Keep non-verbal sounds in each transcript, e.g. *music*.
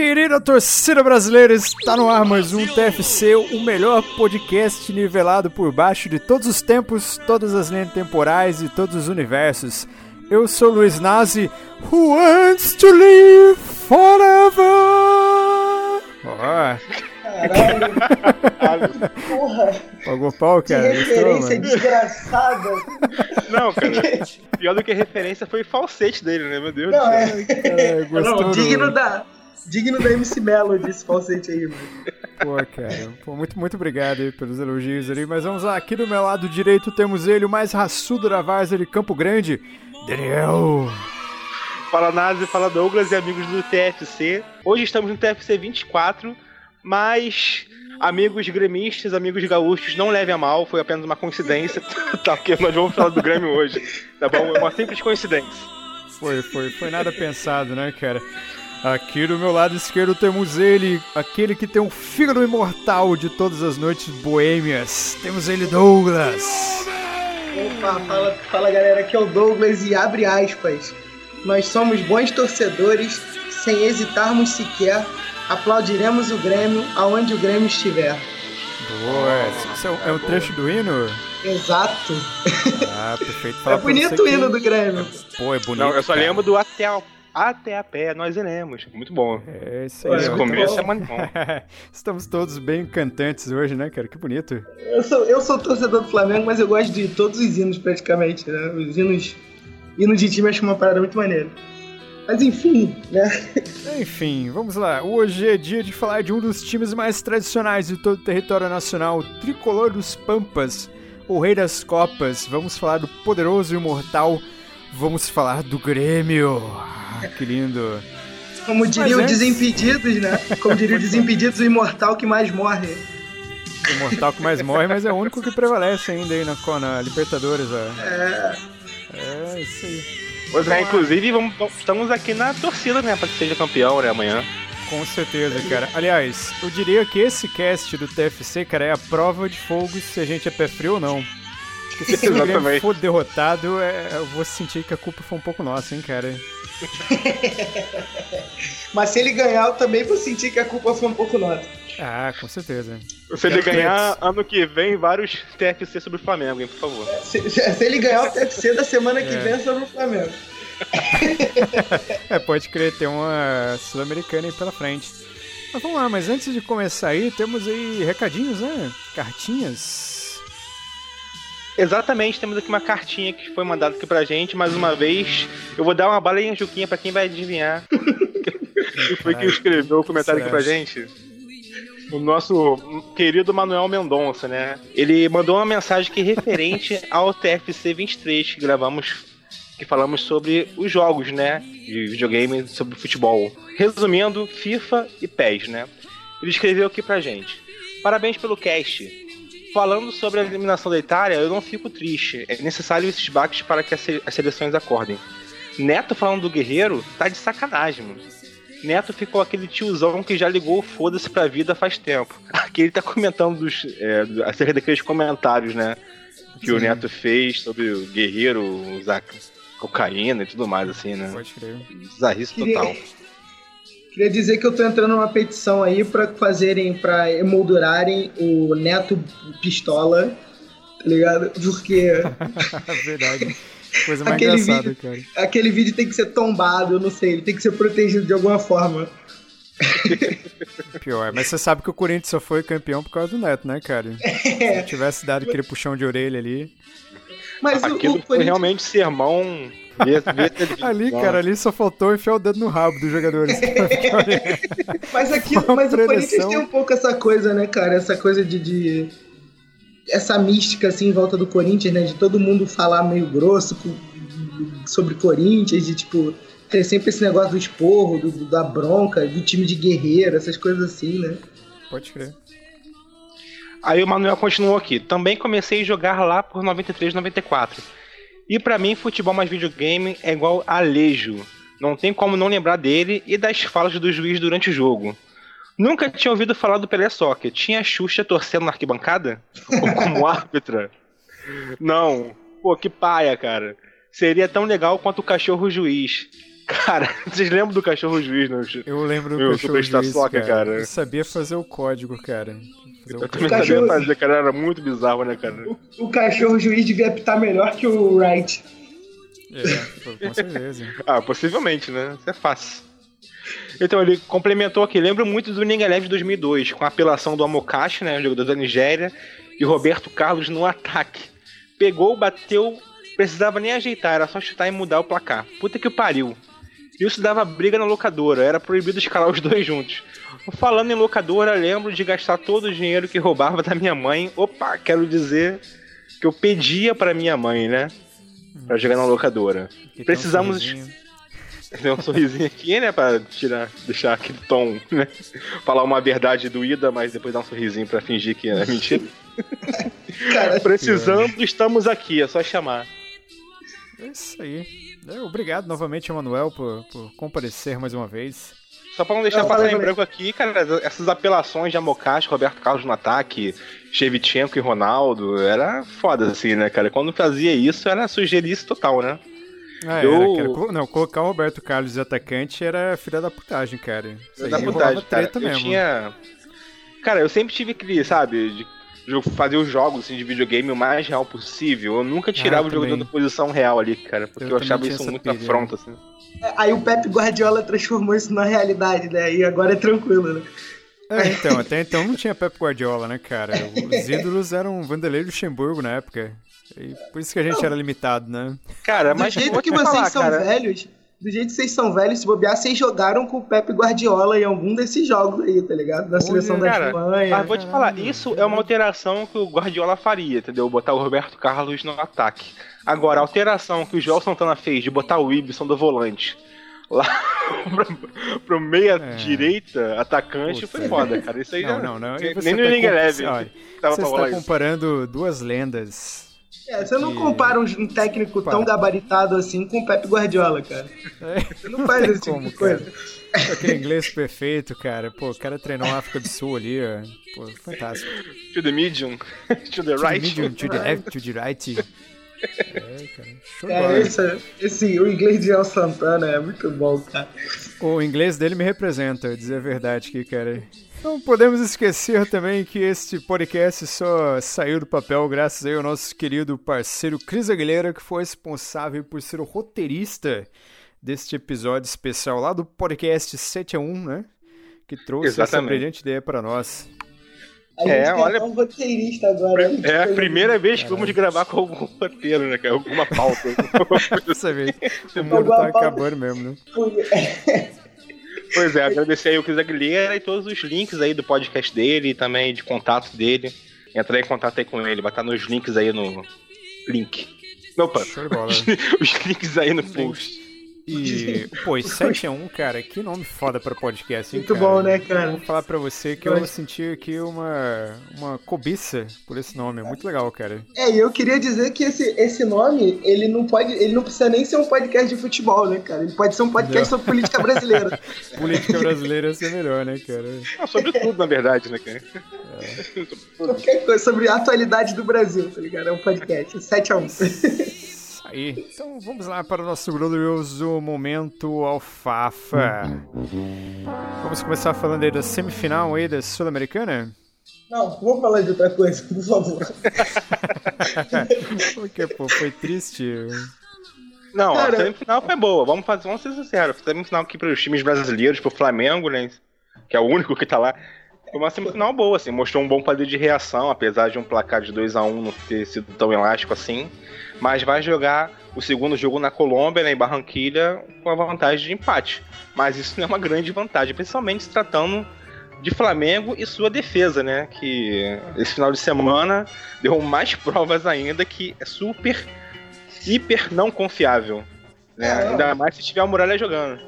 Querida torcida brasileira, está no ar mais um TFC, o melhor podcast nivelado por baixo de todos os tempos, todas as linhas temporais e todos os universos. Eu sou Luiz Nazi, who wants to live forever. Caralho. Porra. *laughs* Pagou pau, cara. Que referência Estou, desgraçada. Não, cara. Pior do que referência foi o falsete dele, né? Meu Deus Não, do céu. É... É, Não, digno da digno da MC Melody esse falsete aí, mano. Pô, cara, pô, muito, muito obrigado aí pelos elogios ali. Mas vamos lá, aqui do meu lado direito temos ele, o mais raçudo da Varsa de Campo Grande, Daniel. Fala Nazi, fala Douglas e amigos do TFC. Hoje estamos no TFC 24, mas amigos gremistas, amigos gaúchos, não levem a mal, foi apenas uma coincidência, *laughs* tá? Porque nós vamos falar do Grêmio hoje, tá bom? É uma simples coincidência. Foi, foi, foi nada pensado, né, cara? Aqui do meu lado esquerdo temos ele, aquele que tem um fígado imortal de todas as noites boêmias. Temos ele, Douglas. Opa, fala, fala galera, aqui é o Douglas e abre aspas. Nós somos bons torcedores, sem hesitarmos sequer, aplaudiremos o Grêmio aonde o Grêmio estiver. Boa, isso é um, é um trecho do hino? Exato. Ah, perfeito. Fala é bonito o hino que... do Grêmio. Pô, é bonito. Não, eu só cara. lembro do até até a pé nós iremos. Muito bom. É isso aí. Esse começo é muito bom. *laughs* Estamos todos bem cantantes hoje, né, cara? Que bonito. Eu sou, eu sou torcedor do Flamengo, mas eu gosto de todos os hinos praticamente, né? Os hinos, hinos de time acho uma parada muito maneira. Mas enfim, né? *laughs* Enfim, vamos lá. Hoje é dia de falar de um dos times mais tradicionais de todo o território nacional, o Tricolor dos Pampas, o Rei das Copas. Vamos falar do poderoso e imortal. Vamos falar do Grêmio. Ah, que lindo. Como diria o Desimpedidos, né? Como diria o *laughs* Desimpedidos, o imortal que mais morre. O imortal que mais morre, mas é o único que prevalece ainda aí na, na Libertadores. Ó. É. É, isso aí. Pois é, inclusive vamos, estamos aqui na torcida, né? Pra que seja campeão, né, amanhã. Com certeza, cara. Aliás, eu diria que esse cast do TFC, cara, é a prova de fogo se a gente é pé frio ou não. Porque se *laughs* o Grêmio for derrotado, é, eu vou sentir que a culpa foi um pouco nossa, hein, cara. *laughs* Mas se ele ganhar, eu também vou sentir que a culpa foi um pouco nossa. Ah, com certeza. Se ele ganhar, ano que vem, vários TFC sobre o Flamengo, hein, por favor. Se, se ele ganhar o TFC da semana que é. vem é sobre o Flamengo. *laughs* é, pode crer, tem uma Sul-Americana aí pela frente. Mas vamos lá, mas antes de começar aí, temos aí recadinhos, né? Cartinhas. Exatamente, temos aqui uma cartinha que foi mandada aqui pra gente, mais uma vez. Eu vou dar uma balinha juquinha pra quem vai adivinhar. Quem foi que escreveu o comentário aqui pra gente? O nosso querido Manuel Mendonça, né? Ele mandou uma mensagem que referente *laughs* ao TFC 23 que gravamos, que falamos sobre os jogos, né? De videogame sobre futebol. Resumindo, FIFA e PES, né? Ele escreveu aqui pra gente. Parabéns pelo cast falando sobre a eliminação da Itália, eu não fico triste. É necessário esses baques para que as seleções acordem. Neto falando do Guerreiro, tá de sacanagem, mano. Neto ficou aquele tiozão que já ligou foda-se pra vida faz tempo. *laughs* Aqui ele tá comentando dos, é, acerca daqueles comentários, né? Que Sim. o Neto fez sobre o Guerreiro usar cocaína e tudo mais, assim, né? Pode crer. Bizarrice total. *laughs* Queria dizer que eu tô entrando numa petição aí para fazerem, para emoldurarem o Neto Pistola, tá ligado? Porque. *laughs* Verdade. Coisa mais aquele engraçada, vídeo, cara. Aquele vídeo tem que ser tombado, eu não sei, ele tem que ser protegido de alguma forma. *laughs* Pior, mas você sabe que o Corinthians só foi campeão por causa do Neto, né, cara? *laughs* É. Se tivesse dado aquele puxão de orelha ali. Mas Aquilo o, o foi Corinthians... realmente sermão ali, cara, ali só faltou enfiar o dedo no rabo dos jogadores. *laughs* mas aqui, mas o Corinthians tem um pouco essa coisa, né, cara? Essa coisa de, de, essa mística assim em volta do Corinthians, né? De todo mundo falar meio grosso sobre Corinthians, de tipo ter sempre esse negócio do esporro, do, da bronca, do time de guerreiro, essas coisas assim, né? Pode crer. Aí o Manuel continuou aqui. Também comecei a jogar lá por 93, 94 e para mim, futebol mais videogame é igual Alejo. Não tem como não lembrar dele e das falas do juiz durante o jogo. Nunca tinha ouvido falar do Pelé Soccer. Tinha a Xuxa torcendo na arquibancada? Ou como *laughs* árbitra? Não. Pô, que paia, cara. Seria tão legal quanto o cachorro juiz. Cara, *laughs* vocês lembram do cachorro juiz, não? Eu lembro do Meu, cachorro juiz, cara. cara. Eu sabia fazer o código, cara. Eu também cachorro... sabia fazer, cara. Era muito bizarro, né, cara? O, o cachorro juiz devia apitar melhor que o Wright. É, com certeza. ah, possivelmente, né? Isso é fácil. Então, ele complementou aqui. Lembro muito do Ninguém de 2002, com a apelação do Amokashi, né, jogador da Nigéria, e Roberto Carlos no ataque. Pegou, bateu, precisava nem ajeitar, era só chutar e mudar o placar. Puta que pariu. Isso dava briga na locadora, era proibido escalar os dois juntos. Falando em locadora, lembro de gastar todo o dinheiro que roubava da minha mãe. Opa, quero dizer que eu pedia para minha mãe, né? Pra jogar na locadora. Precisamos. *laughs* Tem um sorrisinho aqui, né? Pra tirar, deixar aquele tom, né? Falar uma verdade doída, mas depois dar um sorrisinho pra fingir que é mentira. Cara, Precisando, estamos aqui, é só chamar. É isso aí. É, obrigado novamente, Emanuel, por, por comparecer mais uma vez. Só pra não deixar passar em branco aqui, cara, essas apelações de Amokashi, Roberto Carlos no ataque, Shevchenko e Ronaldo, era foda, assim, né, cara? Quando fazia isso, era sugerice total, né? Ah, eu... era, não, colocar o Roberto Carlos de atacante era filha da putagem, cara. Filha da putagem, cara. Eu mesmo. tinha... Cara, eu sempre tive que, sabe, de fazer os jogos assim, de videogame o mais real possível. Eu nunca tirava ah, o jogador da posição real ali, cara, porque eu, eu achava isso muito pilha. afronta, assim. É, aí o Pep Guardiola transformou isso na realidade, né? E agora é tranquilo, né? É, então, até então não tinha Pep Guardiola, né, cara? Os ídolos eram Vanderlei Luxemburgo na época. E por isso que a gente não. era limitado, né? Cara, mas do jeito que vocês falar, são cara... velhos, do jeito que vocês são velhos, se bobear, vocês jogaram com o Pepe Guardiola em algum desses jogos aí, tá ligado? Da seleção da Espanha. Mas vou te falar, isso é uma alteração que o Guardiola faria, entendeu? Botar o Roberto Carlos no ataque. Agora, a alteração que o João Santana fez de botar o Ibson do volante lá *laughs* pro, pro meia-direita, é. atacante, Puta. foi foda, cara. Isso aí não, já, não, não. Nem no tá Ninguém Leve. Você está comparando duas lendas é, você não compara um, técnico tão gabaritado assim com o Pep Guardiola, cara. É. Você não faz *laughs* esse tipo de coisa. Aquele inglês perfeito, cara. Pô, o cara treinou na África do Sul ali, ó. Pô, fantástico. To the medium, *laughs* to the right. To the medium, to the left, to the right. *laughs* É, cara. É, esse, esse, o inglês de El Santana é muito bom, cara. O inglês dele me representa, dizer a verdade aqui, cara. Não podemos esquecer também que este podcast só saiu do papel graças ao nosso querido parceiro Cris Aguilera, que foi responsável por ser o roteirista deste episódio especial lá do podcast 7 a 1, né? Que trouxe Exatamente. essa brilhante ideia para nós. A gente é, olha, um roteirista agora. É a primeira vez que vamos gravar com algum roteiro, né? Alguma pauta. *laughs* Dessa vez. O mundo tá acabando mesmo, né? *laughs* Pois é, agradecer aí o Cris Aguilera e todos os links aí do podcast dele e também de contato dele. Entra em contato aí com ele, vai estar nos links aí no link. Opa, os, *laughs* os links aí no post. E, *laughs* pô, e 7 a 1, cara, que nome foda pra podcast, hein, Muito cara? bom, né, cara? Vou falar pra você que eu, eu senti aqui uma, uma cobiça por esse nome, é muito legal, cara. É, e eu queria dizer que esse, esse nome, ele não pode, ele não precisa nem ser um podcast de futebol, né, cara? Ele pode ser um podcast não. sobre política brasileira. *laughs* política brasileira ia ser melhor, né, cara? Ah, sobre tudo, na verdade, né, cara? É. *laughs* Qualquer coisa sobre a atualidade do Brasil, tá ligado? É um podcast, 7 a 1 aí. Então vamos lá para o nosso glorioso momento alfafa. Vamos começar falando aí da semifinal aí da Sul-Americana? Não, vamos falar de outra coisa, por favor. Porque, pô, foi triste. Não, Cara... a semifinal foi boa, vamos, fazer, vamos ser sinceros. Semifinal aqui para os times brasileiros, para o Flamengo, né? Que é o único que tá lá. Foi uma semifinal boa, assim, mostrou um bom poder de reação, apesar de um placar de 2 a 1 não ter sido tão elástico assim mas vai jogar o segundo jogo na Colômbia, né, em Barranquilha, com a vantagem de empate. Mas isso não é uma grande vantagem, principalmente se tratando de Flamengo e sua defesa, né? Que esse final de semana deu mais provas ainda que é super, hiper não confiável. Né? É, ainda mais se tiver a muralha jogando.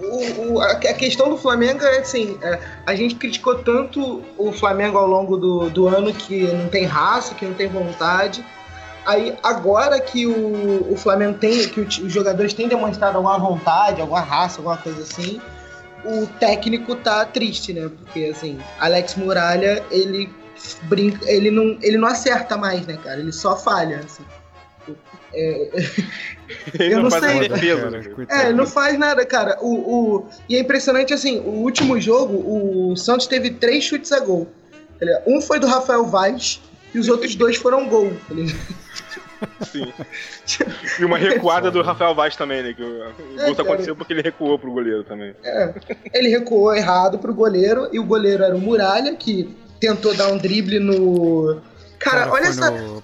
O, o, a, questão do Flamengo é assim: é, a gente criticou tanto o Flamengo ao longo do, do ano que não tem raça, que não tem vontade. Aí, agora que o, o Flamengo tem, que os jogadores têm demonstrado alguma vontade, alguma raça, alguma coisa assim, o técnico tá triste, né? Porque, assim, Alex Muralha, ele brinca, ele não, ele não acerta mais, né, cara? Ele só falha, assim. É... eu não, não sei. Defesa, né? é, não faz nada, cara. O, o... E é impressionante assim, o último jogo, o Santos teve três chutes a gol. Um foi do Rafael Vaz e os outros dois foram gol. Sim. *laughs* E uma recuada do Rafael Vaz também, né? Que o, o é, gol só aconteceu porque ele recuou pro goleiro também. É. Ele recuou errado pro goleiro e o goleiro era o Muralha, que tentou dar um drible no. Cara, cara olha essa. No...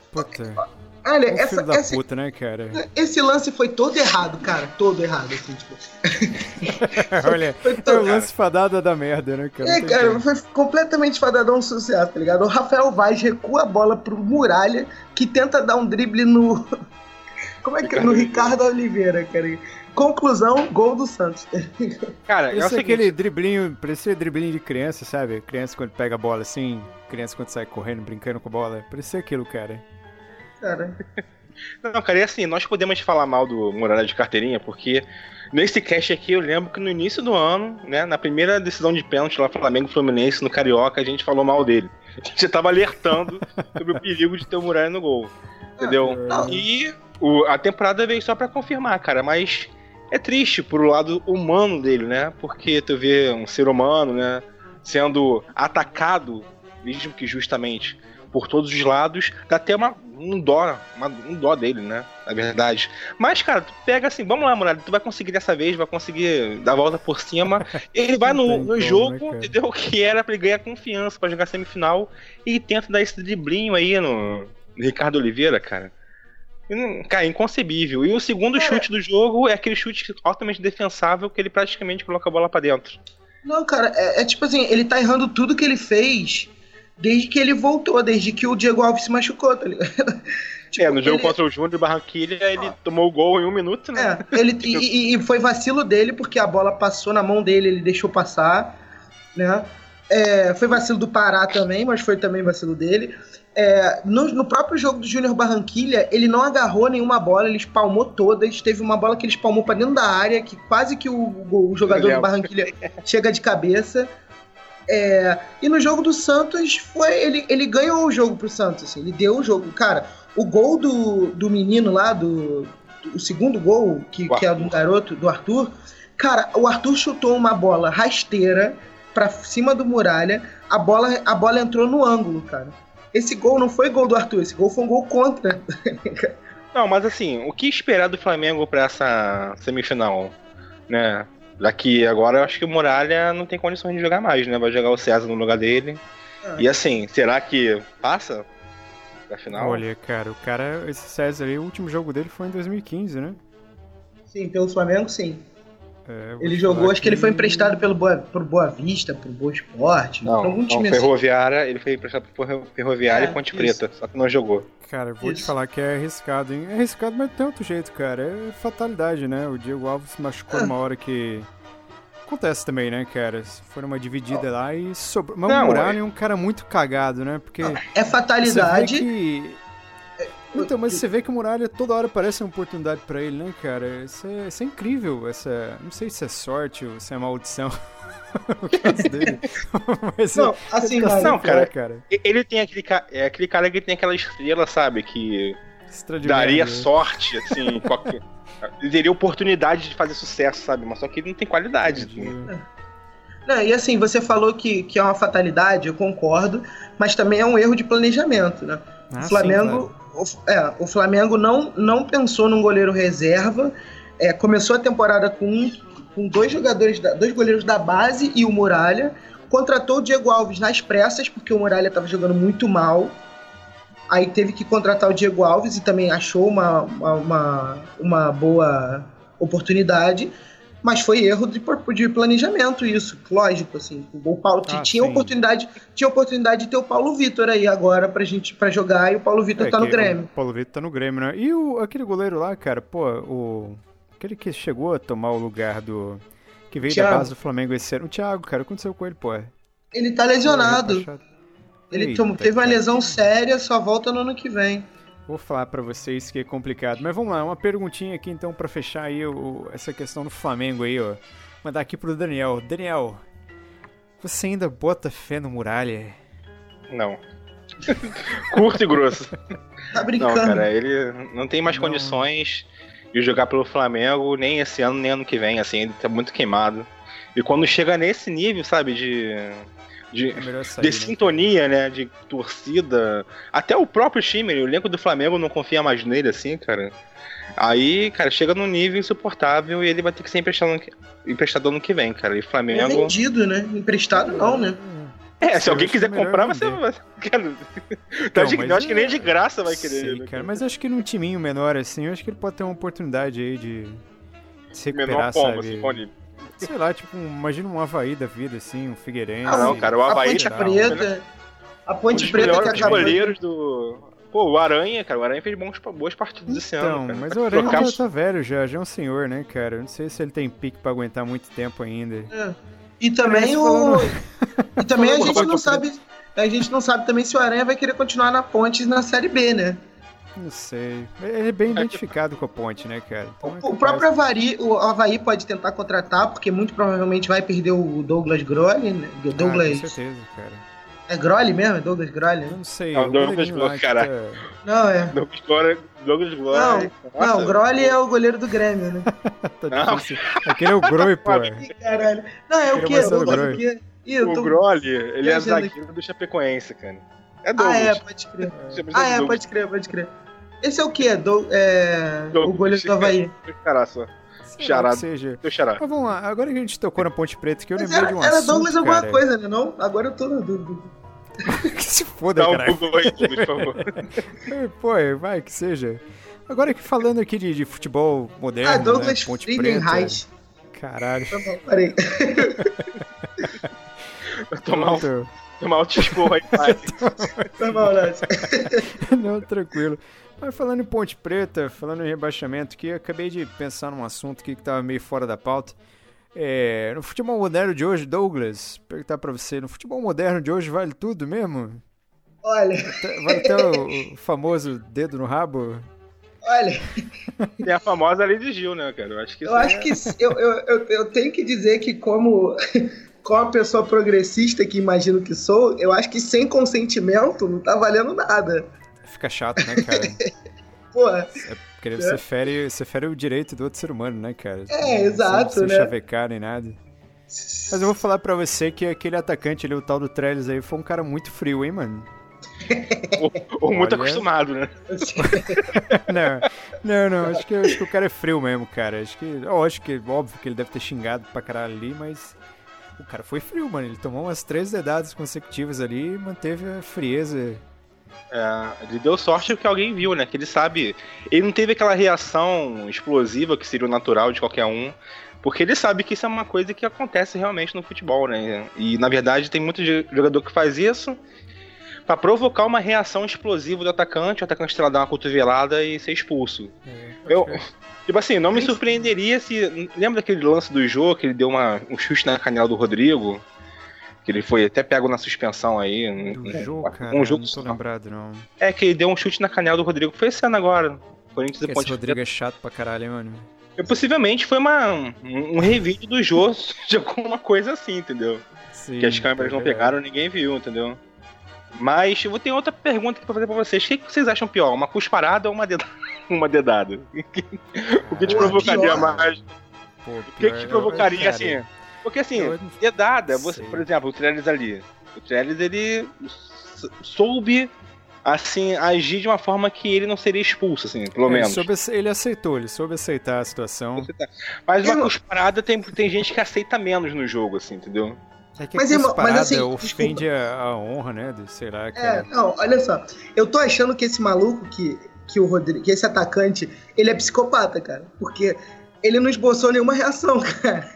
Olha, o essa, da essa, puta, né, cara? Esse lance foi todo errado, cara. Todo errado, assim, tipo. *laughs* Olha, foi todo, é o lance fadada da merda, né, cara? É, cara, foi completamente fadadão um sucesso, tá ligado? O Rafael Vaz recua a bola pro Muralha, que tenta dar um drible no. *laughs* Como é que é? No Ricardo Oliveira, cara. Conclusão, gol do Santos. *laughs* Cara, eu sei aquele driblinho, parecia driblinho de criança, sabe? Criança quando pega a bola assim, criança quando sai correndo, brincando com a bola. Parecia aquilo, cara cara. Não, cara, e assim, nós podemos falar mal do Muralha de carteirinha, porque nesse cast aqui eu lembro que no início do ano, né, na primeira decisão de pênalti lá Flamengo Fluminense no Carioca, a gente falou mal dele. A gente tava alertando sobre o perigo de ter o Muralha no gol. Entendeu? Ah, e o, a temporada veio só para confirmar, cara, mas é triste por o lado humano dele, né? Porque tu vê um ser humano, né, sendo atacado, mesmo que justamente, por todos os lados, dá até uma, um dó, uma, um dó dele, né? Na verdade. Mas, cara, tu pega assim, vamos lá, Muralha, tu vai conseguir dessa vez, vai conseguir dar a volta por cima. *laughs* Ele vai no, no jogo, né, entendeu? *laughs* Que era pra ele ganhar confiança para jogar semifinal e tenta dar esse driblinho aí no, no Ricardo Oliveira, cara. Cara, inconcebível. E o segundo cara, chute do jogo é aquele chute altamente defensável que ele praticamente coloca a bola para dentro. Não, cara, é, é, tipo assim, ele tá errando tudo que ele fez desde que ele voltou, desde que o Diego Alves se machucou, tá ligado? *laughs* tipo, é, no jogo ele... contra o Júnior de Barranquilha, ele ah. tomou o gol em um minuto, né? É, ele, *laughs* e, e, foi vacilo dele, porque a bola passou na mão dele, ele deixou passar, né? É, foi vacilo do Pará também, mas foi também vacilo dele. É, no, no, próprio jogo do Júnior Barranquilha, ele não agarrou nenhuma bola, ele espalmou todas. Teve uma bola que ele espalmou para dentro da área, que quase que o, o, o jogador do Barranquilha *laughs* chega de cabeça. É, e no jogo do Santos foi ele, ele ganhou o jogo pro Santos, assim, ele deu o jogo. Cara, o gol do, do menino lá, do, do o segundo gol, que, que é do garoto, do Arthur, cara, o Arthur chutou uma bola rasteira pra cima do muralha, a bola, a bola entrou no ângulo, cara. Esse gol não foi gol do Arthur, esse gol foi um gol contra. não, mas assim, o que esperar do Flamengo para essa semifinal? Né? Daqui agora eu acho que o Muralha não tem condições de jogar mais, né? Vai jogar o César no lugar dele. Ah. E assim, será que passa? Pra final? Olha, cara, o cara, esse César aí, o último jogo dele foi em 2015, né? Sim, pelo Flamengo, sim. É, ele jogou, acho que... que ele foi emprestado pelo Boa, pro Boa Vista, pro Boa Esporte. Não, algum time não, Ferroviária, assim. ele foi emprestado pro Ferroviária é, e Ponte isso. Preta, só que não jogou. Cara, vou isso. te falar que é arriscado, hein? É arriscado, mas tem outro jeito, cara. É fatalidade, né? O Diego Alves se machucou ah. numa hora que. Acontece também, né, cara? Foi numa dividida lá e sobrou. Mas o Muralha é... é um cara muito cagado, né? Porque. É fatalidade. Você vê que então, mas você vê que o Muralha toda hora parece uma oportunidade para ele, né, cara? Isso é, isso é, incrível, essa... Não sei se é sorte ou se é maldição. *laughs* o caso dele. *laughs* mas não, assim, tá não, cara, cara. Ele tem aquele, é aquele cara que tem aquela estrela, sabe? Que daria sorte, assim, qualquer... Ele teria oportunidade de fazer sucesso, sabe? Mas só que ele não tem qualidade. Né? Não, e assim, você falou que, que é uma fatalidade, eu concordo, mas também é um erro de planejamento, né? Ah, o Flamengo, sim, claro o, é, o Flamengo não, não pensou num goleiro reserva. É, começou a temporada com, com dois jogadores, da, dois goleiros da base e o Muralha. Contratou o Diego Alves nas pressas, porque o Muralha estava jogando muito mal. Aí teve que contratar o Diego Alves e também achou uma, uma, uma boa oportunidade mas foi erro de, de planejamento isso, lógico, assim. O Paulo ah, tinha sim. oportunidade, tinha oportunidade de ter o Paulo Vitor aí agora pra gente para jogar e o Paulo Vitor é, tá no Grêmio. O Paulo Vitor tá no Grêmio, né? E o, aquele goleiro lá, cara, pô, o aquele que chegou a tomar o lugar do que veio Thiago. da base do Flamengo esse ano, o Thiago, cara, o que aconteceu com ele, pô? Ele tá lesionado. Ele Eita, teve uma lesão séria, só volta no ano que vem. Vou falar para vocês que é complicado. Mas vamos lá, uma perguntinha aqui então para fechar aí o, essa questão do Flamengo aí, ó. Mandar aqui pro Daniel. Daniel, você ainda bota fé no Muralha? Não. *laughs* Curto e grosso. Tá brincando. Não, cara, ele não tem mais não. condições de jogar pelo Flamengo, nem esse ano, nem ano que vem, assim, ele tá muito queimado. E quando chega nesse nível, sabe, de. De, é sair, de né? sintonia, né? De torcida. Até o próprio time, o elenco do Flamengo não confia mais nele, assim, cara. Aí, cara, chega num nível insuportável e ele vai ter que ser emprestado, emprestado ano que vem, cara. E Flamengo. É vendido, né? Emprestado não, né? É, se alguém quiser comprar, você. *laughs* Cara, tá de, acho que nem de graça vai querer. Sim, né, cara, mas acho que num timinho menor assim, eu acho que ele pode ter uma oportunidade aí de, se recuperar, menor como, sabe? Assim, pode... Sei lá, tipo, imagina um Havaí da vida, assim, um Figueirense. Ah, não, cara, o Havaí. A Ponte tá, Preta. A Ponte Preta que acabou. goleiros do. Pô, o Aranha, cara, o Aranha fez bons, boas partidas esse então, ano. Cara. Mas o Aranha Trocar... já tá velho, já, já é um senhor, né, cara? Eu não sei se ele tem pique pra aguentar muito tempo ainda. É. E também o. E também a gente não sabe. A gente não sabe também se o Aranha vai querer continuar na ponte na série B, né? Não sei. Ele é bem identificado com a ponte, né, cara? Então, o, é o próprio Havaí, o Havaí pode tentar contratar, porque muito provavelmente vai perder o Douglas Grolli, né? Douglas. Ah, com certeza, cara. É Grolli mesmo? É Douglas Grolli? Eu não sei. Não, Douglas Grolli, cara. Tá- não, é. Douglas Grolli. Douglas Grolli. Não, não, Grolli é o goleiro do Grêmio, né? *laughs* tá não. Aquele é o Groi, pô. Caralho. Não, é o quê? O, quê? Ih, o Grolli, ele é zagueiro do Chapecoense, cara. É Douglas. Ah, é, pode crer. ah, é, pode crer, pode crer. Esse é o quê? Do, é... o goleiro do Havaí. Só. Charado. Seja. Mas vamos lá, agora que a gente tocou na Ponte Preta, que eu Mas lembrei era, de um era assunto, Douglas cara. alguma coisa, né? Não? Agora eu tô na dúvida. *laughs* que se foda, Dá um Google aí, por favor. *laughs* Pô, vai, que seja. Agora que falando aqui de, de futebol moderno, ah, Douglas né? Ponte. Preta. Caralho. Tá bom, parei. tomar um, tomar um tipo aí, pai. *laughs* Tá bom, Não, tranquilo. Mas falando em Ponte Preta, falando em rebaixamento, que acabei de pensar num assunto aqui que tava meio fora da pauta. É, no futebol moderno de hoje, Douglas, perguntar pra você, no futebol moderno de hoje vale tudo mesmo? Olha. Vale até o, o famoso dedo no rabo? Olha. Tem a famosa lei de Gil, né, cara? Eu acho que Eu acho é... que eu, eu, eu, eu, tenho que dizer que, como, *laughs* como uma pessoa progressista que imagino que sou, eu acho que sem consentimento não tá valendo nada. Fica chato, né, cara? *laughs* Porra. É porque é. você, fere, você fere o direito do outro ser humano, né, cara? É, exato, sem, sem né? chavecar nem nada. Mas eu vou falar pra você que aquele atacante ali, o tal do Trellis aí, foi um cara muito frio, hein, mano? ou, ou muito acostumado, né? *laughs* não, não, não. Acho que, acho que o cara é frio mesmo, cara. Acho que. acho que óbvio que ele deve ter xingado pra caralho ali, mas. O cara foi frio, mano. Ele tomou umas três dedadas consecutivas ali e manteve a frieza é, ele deu sorte que alguém viu, né? Que ele sabe. Ele não teve aquela reação explosiva que seria o natural de qualquer um. Porque ele sabe que isso é uma coisa que acontece realmente no futebol, né? E na verdade tem muito jogador que faz isso para provocar uma reação explosiva do atacante, o atacante lá dar uma cotovelada e ser expulso. É, eu, tipo assim, não me surpreenderia se. Lembra daquele lance do jogo que ele deu uma, um chute na canela do Rodrigo? Que ele foi até pego na suspensão aí. Do um, jogo, cara, um jogo não tô lembrado, não. É, que ele deu um chute na canela do Rodrigo. Foi esse ano agora. Corinthians e Esse Rodrigo é chato pra caralho, hein, mano. E, possivelmente foi uma, um, um revide do jogo *laughs* de alguma coisa assim, entendeu? Sim, que as câmeras não pegaram, ninguém viu, entendeu? Mas eu vou ter outra pergunta pra fazer pra vocês. O que, vocês acham pior? Uma cusparada ou uma, dedada? *laughs* uma dedada? *laughs* o que te provocaria mais? Pô, o que, que te provocaria, assim? Porque assim, dedada, você, por exemplo, o Trellis ali. O Trellis, ele soube assim, agir de uma forma que ele não seria expulso, assim, pelo é, menos. Ele, soube, ele aceitou, ele soube aceitar a situação. Mas uma cusparada tem, tem gente que aceita menos no jogo, assim, entendeu? É que mas, a irmão, mas assim, ofende a, a, honra, né? De, sei lá, É, não, olha só. Eu tô achando que esse maluco que, que o Rodrigo, que esse atacante, ele é psicopata, cara. Porque ele não esboçou nenhuma reação, *laughs* cara.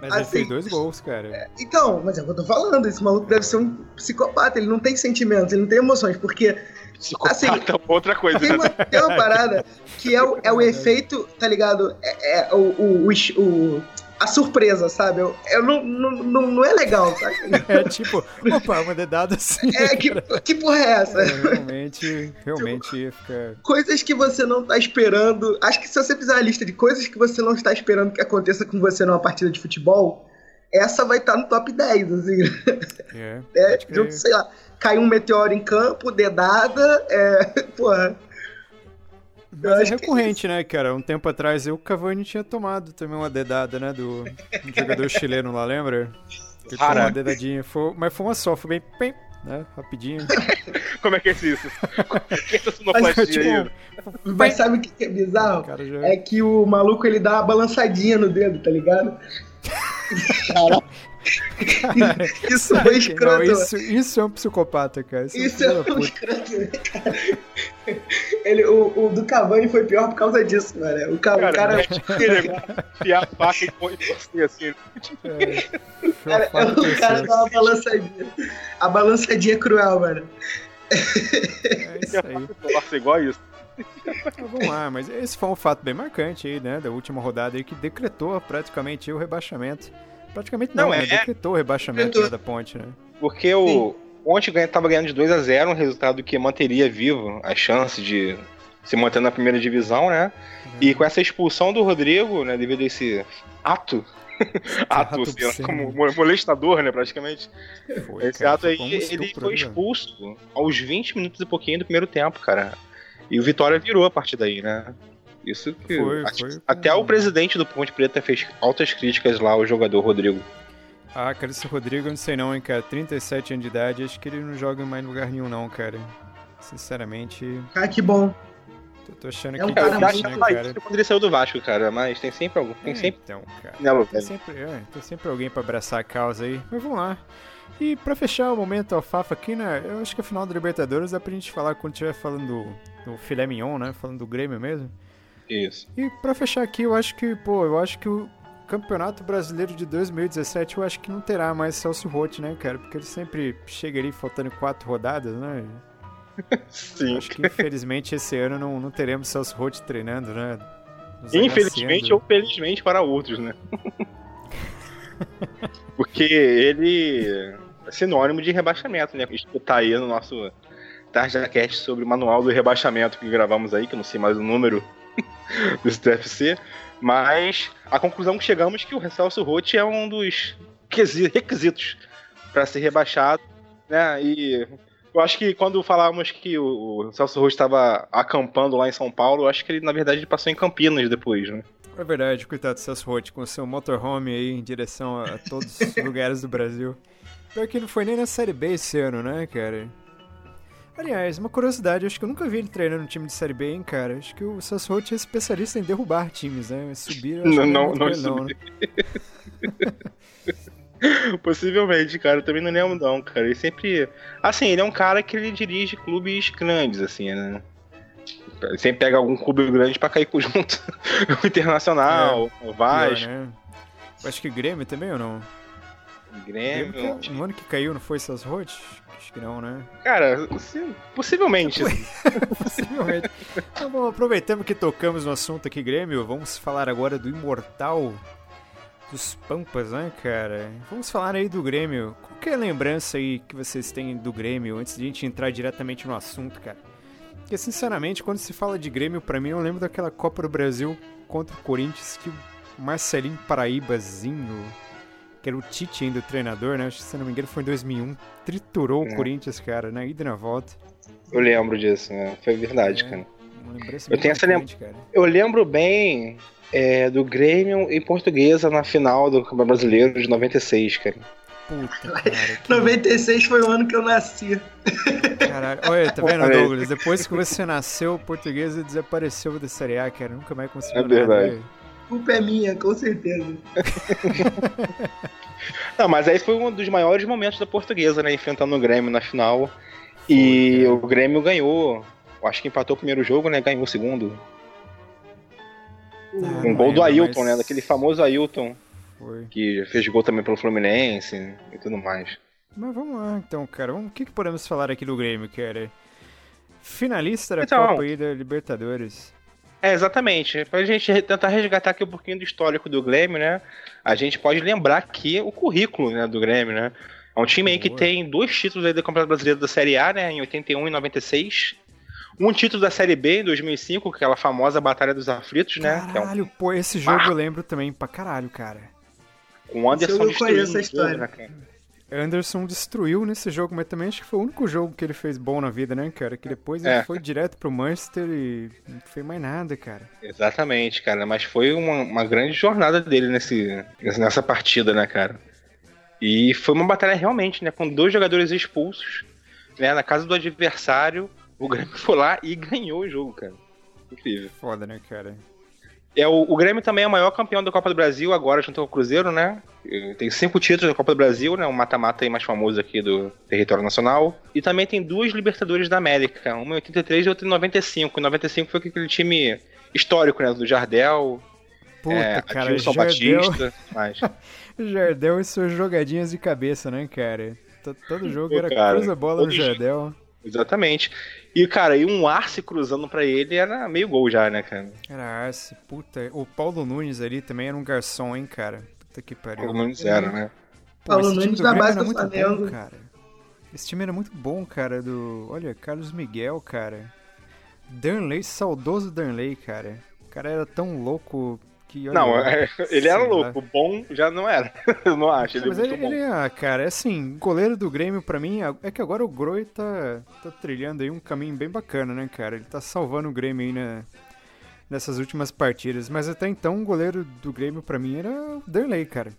Mas assim, ele fez dois gols, cara. É, então, mas é o que eu tô falando. Esse maluco deve ser um psicopata. Ele não tem sentimentos, ele não tem emoções. Porque. Psicopata assim, é outra coisa. Tem uma, *laughs* tem uma parada que é o, é o efeito, tá ligado? É, é o, o, o, o a surpresa, sabe? Eu, eu não, não, não, não, é legal, sabe? *laughs* É tipo, opa, uma dedada assim. É, que, que porra é essa? É, realmente, realmente tipo, fica. Coisas que você não tá esperando. Acho que se você fizer a lista de coisas que você não está esperando que aconteça com você numa partida de futebol, essa vai estar tá no top 10, assim. É. *laughs* é junto, sei lá, caiu um meteoro em campo, dedada, é. *laughs* Porra. Mas é recorrente, né, cara? Um tempo atrás eu, o Cavani tinha tomado também uma dedada, né, do, do jogador chileno lá, lembra? Tomou uma dedadinha, foi, mas foi uma só, foi bem né? Rapidinho. *laughs* Como é que é isso? que é essa sonoplastia tipo, aí? Mas sabe o que é bizarro? Já... É que o maluco ele dá uma balançadinha no dedo, tá ligado? *laughs* *laughs* isso foi escroto. Não, isso, isso é um psicopata, cara. Isso, isso é, um escroto, cara. Ele, o, o, do Cavani foi pior por causa disso, mano. O, cara, cara, *laughs* o cara. Enfiar a faca e torcer assim. É, cara, o cara dá uma balançadinha. A balançadinha cruel, mano. É isso aí. Igual isso. vamos lá, mas esse foi um fato bem marcante aí, né? Da última rodada aí que decretou praticamente o rebaixamento. Praticamente não, não né? É... Decretou o rebaixamento né, da ponte, né? Porque o Ponte estava ganhando de 2 a 0 um resultado que manteria vivo a chance de se manter na primeira divisão, né? Uhum. E com essa expulsão do Rodrigo, né, devido a esse ato *laughs* ato, assim, como molestador, né, praticamente. Foi, Esse cara, ato aí, ele foi né? expulso aos 20 minutos e pouquinho do primeiro tempo, cara. E o Vitória virou a partir daí, né? Isso que. Foi, foi, até o presidente do Ponte Preta fez altas críticas lá ao jogador Rodrigo. Ah, cara, esse Rodrigo eu não sei não, hein, cara. 37 anos de idade, acho que ele não joga em mais lugar nenhum, não, cara. Sinceramente. Ah, que bom. Tô, tô achando é um que cara, é difícil, né, cara. quando ele saiu do Vasco, cara, mas tem sempre algum. Tem é, sempre. Então, cara. Não, tem, sempre, é, tem sempre alguém pra abraçar a causa aí. Mas vamos lá. E pra fechar o momento alfafa aqui, né? Eu acho que a final da Libertadores dá pra gente falar quando estiver falando do, do filé mignon, né? Falando do Grêmio mesmo. Isso. E pra fechar aqui, eu acho que, pô, eu acho que o Campeonato Brasileiro de 2017 eu acho que não terá mais Celso Rotti, né, cara? Porque ele sempre chega ali faltando quatro rodadas, né? *laughs* Sim. Acho que infelizmente esse ano não, não teremos Celso Rotti treinando, né? Infelizmente ou felizmente para outros, né? *laughs* Porque ele é sinônimo de rebaixamento, né? Escutar aí no nosso Tarja Cast sobre o manual do rebaixamento que gravamos aí, que eu não sei mais o número *laughs* do TFC. Mas a conclusão que chegamos é que o Celso Roth é um dos requisitos para ser rebaixado, né? E eu acho que quando falávamos que o, Celso Roth estava acampando lá em São Paulo, eu acho que ele, na verdade, passou em Campinas depois, né? É verdade, coitado do Celso Roth, com seu motorhome aí em direção a todos os *laughs* lugares do Brasil. Pior que não foi nem na Série B esse ano, né, cara? Aliás, uma curiosidade, acho que eu nunca vi ele treinando no time de Série B, hein, cara. Acho que o Sassuolo é especialista em derrubar times, né? Subir, não, não, não, não, não né? *laughs* Possivelmente, cara, eu também não lembro não, cara. Ele sempre. Assim, ele é um cara que ele dirige clubes grandes, assim, né? Ele sempre pega algum clube grande pra cair *laughs* junto. o Internacional, é, o Vasco. Né? Acho que Grêmio também ou não? Grêmio. Grêmio que, o ano que caiu não foi Sassuolo? Acho que não, né? Cara, possivelmente. *laughs* possivelmente. Então, bom, aproveitando que tocamos no assunto aqui, Grêmio, vamos falar agora do imortal dos Pampas, né, cara? Vamos falar aí do Grêmio. Qual que é a lembrança aí que vocês têm do Grêmio antes de a gente entrar diretamente no assunto, cara? Porque, sinceramente, quando se fala de Grêmio, para mim, eu lembro daquela Copa do Brasil contra o Corinthians que o Marcelinho Paraíbazinho que era o Tite ainda o treinador, né? Acho que, se não me engano, foi em 2001. Triturou é. o Corinthians, cara, na ida e na volta. Eu lembro disso, né? Foi verdade, é. cara. Eu tenho essa lembrança. Eu lembro bem é, do Grêmio e Portuguesa na final do Campeonato Brasileiro de 96, cara. Puta, *laughs* cara. Que... 96 foi o ano que eu nasci. Caralho. Olha, tá vendo, *laughs* Douglas? Depois que você nasceu, o Portuguesa desapareceu da Série A, cara. Nunca mais conseguiu é verdade. nada culpa é minha, com certeza. *laughs* Não, mas aí foi um dos maiores momentos da portuguesa, né? Enfrentando o Grêmio na final. E o Grêmio ganhou. Acho que empatou o primeiro jogo, né? Ganhou o segundo. Ah, um gol do Ailton, mas... né? Daquele famoso Ailton. Foi. Que fez gol também pelo Fluminense e tudo mais. Mas vamos lá, então, cara. O que, que podemos falar aqui do Grêmio, cara? Finalista da então, Copa aí da Libertadores. É, exatamente. Pra gente tentar resgatar aqui um pouquinho do histórico do Grêmio, né? A gente pode lembrar aqui o currículo né, do Grêmio, né? É um time aí que tem dois títulos aí do Campeonato Brasileiro da Série A, né? Em 81 e 96. Um título da Série B em 2005, aquela famosa Batalha dos Aflitos, né? Caralho, é um... pô, esse jogo eu lembro também pra caralho, cara. Com o Anderson eu conheço essa história. Né, Anderson destruiu nesse jogo, mas também acho que foi o único jogo que ele fez bom na vida, né, cara? Que depois é. ele foi direto pro Manchester e não fez mais nada, cara. Exatamente, cara. Mas foi uma, uma grande jornada dele nesse, nessa partida, né, cara? E foi uma batalha realmente, né? Com dois jogadores expulsos, né? Na casa do adversário, o Grêmio foi lá e *laughs* ganhou o jogo, cara. Incrível. Foda, né, cara? É, o, o Grêmio também é o maior campeão da Copa do Brasil, agora junto com o Cruzeiro, né? Tem cinco títulos da Copa do Brasil, né? O mata-mata mais famoso aqui do território nacional. E também tem duas Libertadores da América, uma em 83 e outra em 95. Em 95 foi aquele time histórico, né? Do Jardel, Puta, é, cara, Jardel... Batista, mas... *laughs* Jardel e suas jogadinhas de cabeça, né, cara? Todo jogo Pô, era cara, cruza bola no Jardel. Exatamente. E, cara, e um Arce cruzando pra ele era meio gol já, né, cara? Era Arce, puta. O Paulo Nunes ali também era um garçom, hein, cara? Puta que pariu. Paulo Nunes era, né? Pô, Paulo Nunes da base do muito Flamengo. Bom, cara. Esse time era muito bom, cara, do... Olha, Carlos Miguel, cara. Danley, saudoso Danley, cara. O cara era tão louco que, olha, não, é, ele era louco, lá. bom já não era. *laughs* Eu não acho, ele Mas é muito ele, bom. Ele é, cara, é assim, goleiro do Grêmio pra mim, é que agora o Groi tá, tá trilhando aí um caminho bem bacana, né, cara? Ele tá salvando o Grêmio aí na, nessas últimas partidas. Mas até então o goleiro do Grêmio pra mim era o Derley, cara.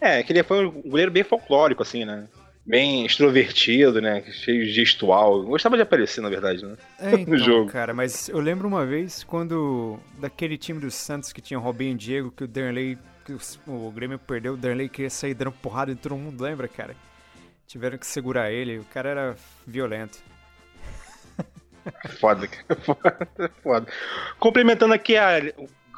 É, que ele foi um goleiro bem folclórico, assim, né? Bem extrovertido, né? Cheio de gestual. Gostava de aparecer, na verdade, né? É, *laughs* então, no jogo. cara, mas eu lembro uma vez quando daquele time do Santos que tinha o Robinho e Diego, que o Darley, que o, o Grêmio perdeu, o Darley queria sair dando porrada em todo mundo, lembra, cara? Tiveram que segurar ele, o cara era violento. *laughs* Foda, cara. Foda, foda. Complementando aqui a,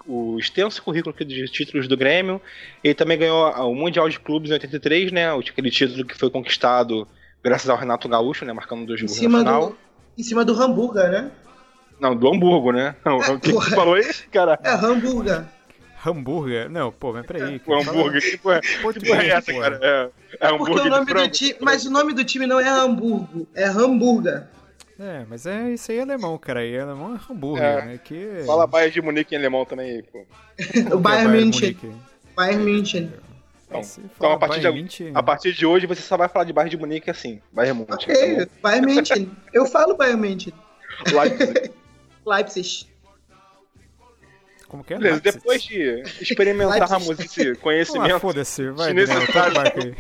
o extenso currículo de títulos do Grêmio. Ele também ganhou o Mundial de Clubes em 83, né? Aquele título que foi conquistado graças ao Renato Gaúcho, né? Marcando dois gols no final. Do, em cima do Hamburger, né? Não, do Hamburgo, né? Não, é, o que você falou aí, cara? É Hamburger. Hambúrguer? Não, pô, mas peraí. O hambúrguer, porra, que porra é essa, cara? É, é, é hambúrguer o nome do time, Mas o nome do time não é Hamburgo, é Hamburger. É, mas é isso aí é alemão, cara. E alemão é hambúrguer, é. né? Que... Fala Bayern de Munique em alemão também aí, pô. *laughs* o Bayern München. Bayern München. Então, então a, partir de, a partir de hoje você só vai falar de Bayern de Munique assim. Bayern München. Ok, tá Bayern München. Eu falo Bayern München. *laughs* Leipzig. *laughs* Leipzig. Como que é? Beleza, depois de experimentarmos esse conhecimento. Ah, Foda-se, vai, Daniel, toca o barco aí.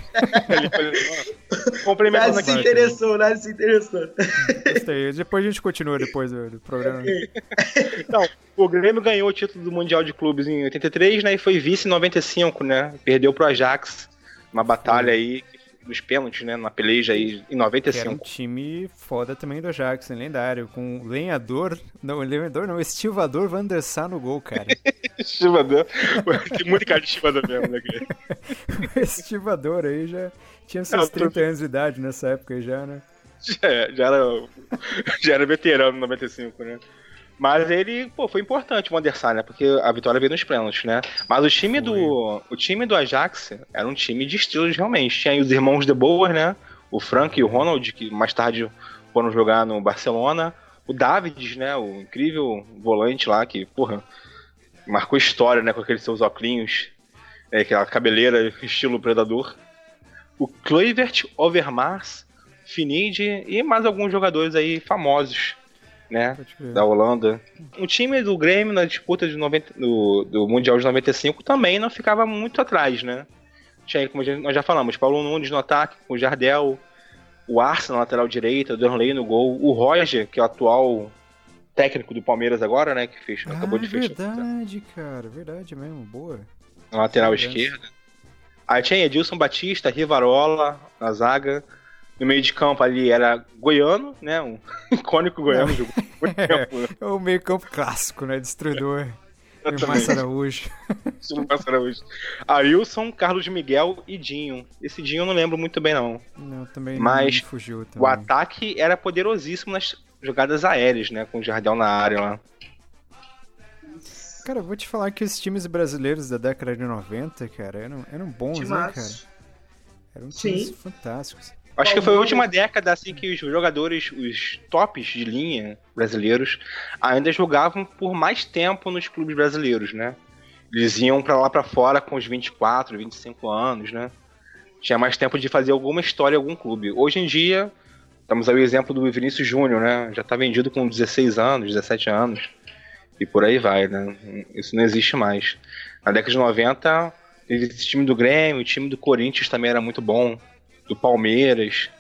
Complementando Nada se interessou, nada se interessou. Gostei. Depois a gente continua depois do, do programa. Então, o Grêmio ganhou o título do Mundial de Clubes em 83, né? E foi vice em 95, né? Perdeu pro Ajax. Uma batalha aí dos pênaltis, né? Na peleja aí em 95. Que era um time foda também do Ajax, lendário, com lenhador, não, lenhador não, estivador Van der Sar no gol, cara. *laughs* estivador, tem muito cara de estivador mesmo, né, cara? *laughs* estivador aí já tinha seus não, 30 tô... anos de idade nessa época já, né? Já, já, era, já era veterano em 95, né? Mas ele, pô, foi importante o Anderson, né? Porque a vitória veio nos pênaltis, né? Mas o time foi. do o time do Ajax era um time de estilos realmente. Tinha os irmãos De Boer, né? O Frank e o Ronald, que mais tarde foram jogar no Barcelona. O Davids, né? O incrível volante lá, que, porra, marcou história, né? Com aqueles seus óculos, é, aquela cabeleira estilo predador. O Kluivert, Overmars, Finid e mais alguns jogadores aí famosos né? Da Holanda. O time do Grêmio na disputa de 90, do, do Mundial de 95 também não ficava muito atrás, né? Tinha, como nós já falamos, Paulo Nunes no ataque, com o Jardel, o Arce na lateral direita, o Danley no gol, o Roger, que é o atual técnico do Palmeiras agora, né? Que fez, ah, acabou de fechar. Verdade, cara, verdade mesmo, boa. Na lateral esquerda. Aí tinha Edilson Batista, Rivarola na zaga. No meio de campo ali era goiano, né? Um *laughs* icônico goiano. é, *laughs* é o meio campo clássico, né? Destruidor. Márcio Araújo. Márcio Araújo. Ailson, Carlos Miguel e Dinho. Esse Dinho eu não lembro muito bem, não. Não, também Mas não fugiu. Também. O ataque era poderosíssimo nas jogadas aéreas, né? Com o Jardel na área lá. Cara, eu vou te falar que os times brasileiros da década de 90, cara, eram, eram bons, né, cara? Eram times Sim. fantásticos. Acho que foi a última década assim que os jogadores, os tops de linha brasileiros, ainda jogavam por mais tempo nos clubes brasileiros, né? Eles iam para lá para fora com os 24, 25 anos, né? tinha mais tempo de fazer alguma história em algum clube. Hoje em dia, estamos aí o exemplo do Vinícius Júnior, né? Já tá vendido com 16 anos, 17 anos. E por aí vai, né? Isso não existe mais. Na década de 90, esse time do Grêmio, o time do Corinthians também era muito bom. Do Palmeiras,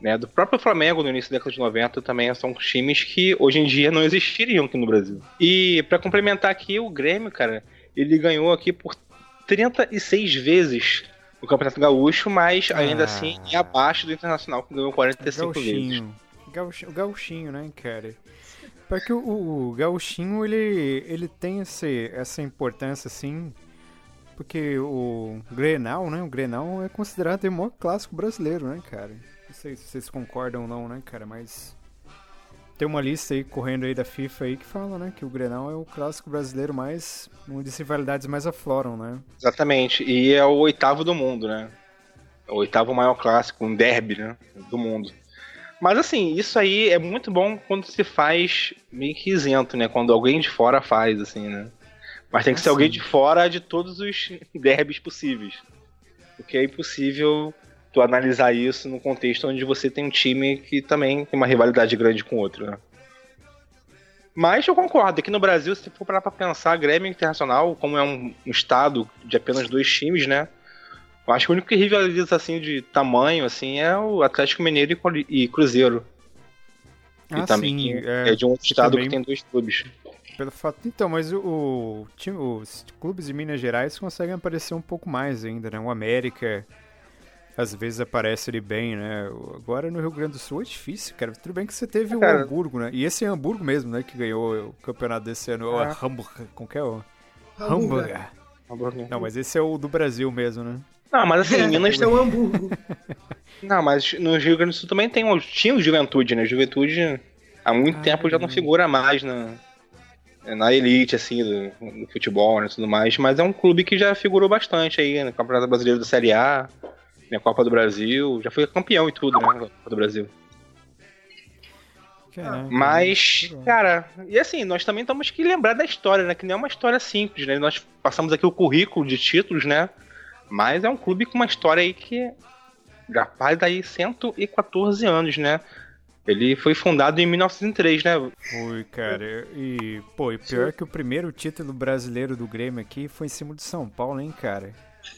né? Do próprio Flamengo no início da década de 90 também são times que hoje em dia não existiriam aqui no Brasil. E para complementar aqui, o Grêmio, cara, ele ganhou aqui por 36 vezes o Campeonato Gaúcho, mas ainda ah. assim é abaixo do Internacional, que ganhou 45 gauchinho. vezes. Gauchinho, gauchinho, né, cara? Porque o, o gauchinho, ele, ele tem esse, essa importância, assim, porque o Grenal, né, o Grenal é considerado o maior clássico brasileiro, né, cara? Não sei se vocês concordam ou não, né, cara, mas tem uma lista aí correndo aí da FIFA aí que fala, né, que o Grenal é o clássico brasileiro mais onde as rivalidades mais afloram, né? Exatamente. E é o oitavo do mundo, né? É o oitavo maior clássico, um derby, né, do mundo. Mas assim, isso aí é muito bom quando se faz meio que isento, né? Quando alguém de fora faz, assim, né? Mas tem que ser alguém de fora de todos os *laughs* derbys possíveis. Porque é impossível tu analisar isso no contexto onde você tem um time que também tem uma rivalidade grande com o outro, né? Mas eu concordo, aqui no Brasil, se for parar pra pensar, Grêmio Internacional, como é um, um, estado de apenas dois times, né? Eu acho que o único que rivaliza assim de tamanho assim é o Atlético Mineiro e Cruzeiro. Ah, também sim, é, é, de um estado também... que tem dois clubes. Pelo fato, então, mas o, time, os clubes de Minas Gerais conseguem aparecer um pouco mais ainda, né? O América, às vezes aparece ele bem, né? Agora no Rio Grande do Sul é difícil, cara. Tudo bem que você teve o cara... Hamburgo, né? E esse é Hamburgo mesmo, né? Que ganhou o campeonato desse ano. É. O Hamburg, como que é o? Hamburger. Hamburger. Não, mas esse é o do Brasil mesmo, né? Não, mas assim, *laughs* Minas tem o Hamburgo. *laughs* Não, mas no Rio Grande do Sul também tem, tinha o Juventude, né? Juventude há muito ah, tempo já não figura mais na, na elite, assim, do, do futebol e né, tudo mais, mas é um clube que já figurou bastante aí no Campeonato Brasileiro da Série A, na Copa do Brasil, já foi campeão e tudo, né? Copa do Brasil. Caraca, Mas, cara, e assim, nós também temos que lembrar da história, né? Que não é uma história simples, né? Nós passamos aqui o currículo de títulos, né? Mas é um clube com uma história aí que já faz aí 114 anos, né? Ele foi fundado em 1903, né? Foi, cara. E, pô, e pior Sim. que o primeiro título brasileiro do Grêmio aqui foi em cima do São Paulo, hein, cara?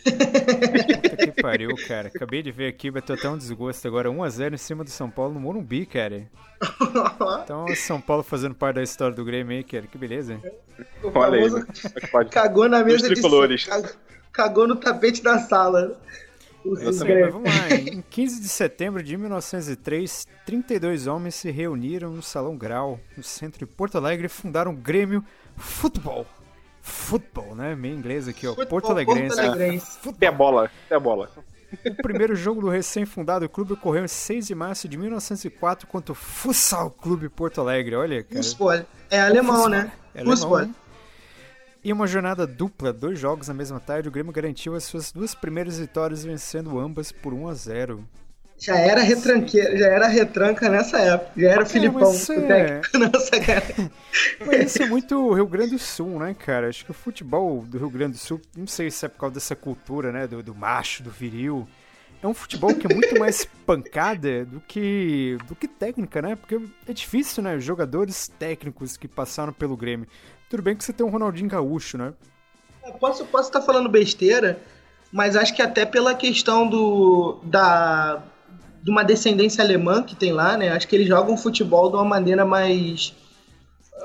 Puta que pariu, cara. Acabei de ver aqui, bateu até um desgosto agora. 1x0 em cima do São Paulo no Morumbi, cara. Então, São Paulo fazendo parte da história do Grêmio aí, cara. Que beleza. Olha aí. Né? Cagou na mesa de tricolores. Cagou no tapete da sala. Também, vamos lá. Em 15 de setembro de 1903, 32 homens se reuniram no Salão Grau, no centro de Porto Alegre, e fundaram o Grêmio Futebol futebol, né? Meio inglês aqui, ó. Futebol, Porto Alegrense. Porto Alegrense. É bola, é bola. O primeiro jogo do recém-fundado clube ocorreu em 6 de março de 1904 contra o Futsal Clube Porto Alegre. Olha, cara. Futsal. É alemão, né? É Futsal. Né? Em uma jornada dupla, dois jogos na mesma tarde, o Grêmio garantiu as suas duas primeiras vitórias, vencendo ambas por 1 a 0. Já era retranqueira, já era retranca nessa época. Já era o Filipão o é... *laughs* nessa cara. *laughs* Mas isso é muito Rio Grande do Sul, né, cara? Acho que o futebol do Rio Grande do Sul, não sei se é por causa dessa cultura, né, do, do macho, do viril. É um futebol que é muito mais *laughs* pancada do que do que técnica, né? Porque é difícil, né? Jogadores técnicos que passaram pelo Grêmio. Tudo bem que você tem um Ronaldinho Gaúcho, né? posso posso estar falando besteira, mas acho que até pela questão do da de uma descendência alemã que tem lá, né? Acho que eles jogam futebol de uma maneira mais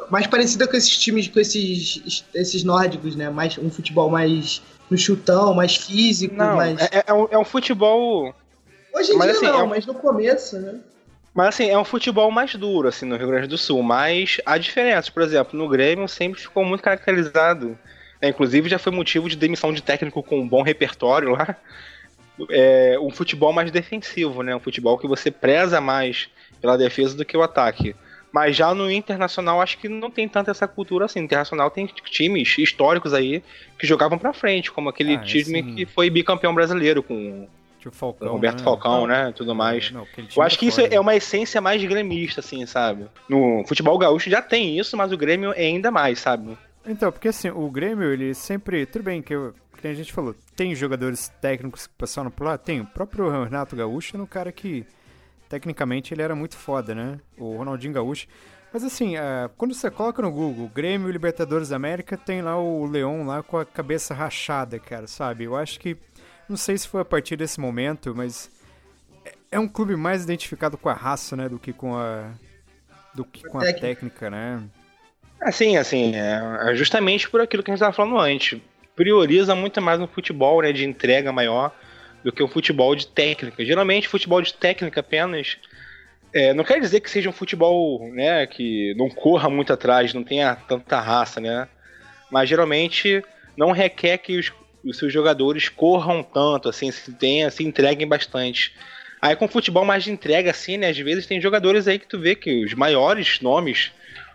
mais parecida com esses times, com esses, esses nórdicos, né? Mais, um futebol mais no chutão, mais físico, não, mais... É, é, um, é um futebol... Hoje em mas, dia assim, não, é um... mas no começo, né? Mas assim, é um futebol mais duro, assim, no Rio Grande do Sul. Mas há diferenças. Por exemplo, no Grêmio sempre ficou muito caracterizado. Né? Inclusive já foi motivo de demissão de técnico com um bom repertório lá é, um futebol mais defensivo, né? Um futebol que você preza mais pela defesa do que o ataque. Mas já no internacional acho que não tem tanta essa cultura assim. No internacional tem times históricos aí que jogavam para frente, como aquele ah, time que foi bicampeão brasileiro com o Falcão, Roberto né? Falcão, né? Tudo mais. Não, eu acho que isso é uma essência mais gremista, assim, sabe? No futebol gaúcho já tem isso, mas o Grêmio é ainda mais, sabe? Então, porque assim, o Grêmio, ele sempre. Tudo bem que, eu, que a gente falou, tem jogadores técnicos que passaram por lá? Tem. O próprio Renato Gaúcho era um cara que, tecnicamente, ele era muito foda, né? O Ronaldinho Gaúcho. Mas assim, uh, quando você coloca no Google Grêmio Libertadores da América, tem lá o Leão lá com a cabeça rachada, cara, sabe? Eu acho que. Não sei se foi a partir desse momento, mas. É, é um clube mais identificado com a raça, né? Do que com a. Do que com a técnica, né? Assim, assim, é, é justamente por aquilo que a gente estava falando antes. Prioriza muito mais no futebol, né, de entrega maior, do que o futebol de técnica. Geralmente, futebol de técnica apenas é, não quer dizer que seja um futebol, né, que não corra muito atrás, não tenha tanta raça, né? Mas geralmente não requer que os, os seus jogadores corram tanto, assim, se tenha, se entreguem bastante. Aí com futebol mais de entrega, assim, né? Às vezes tem jogadores aí que tu vê que os maiores nomes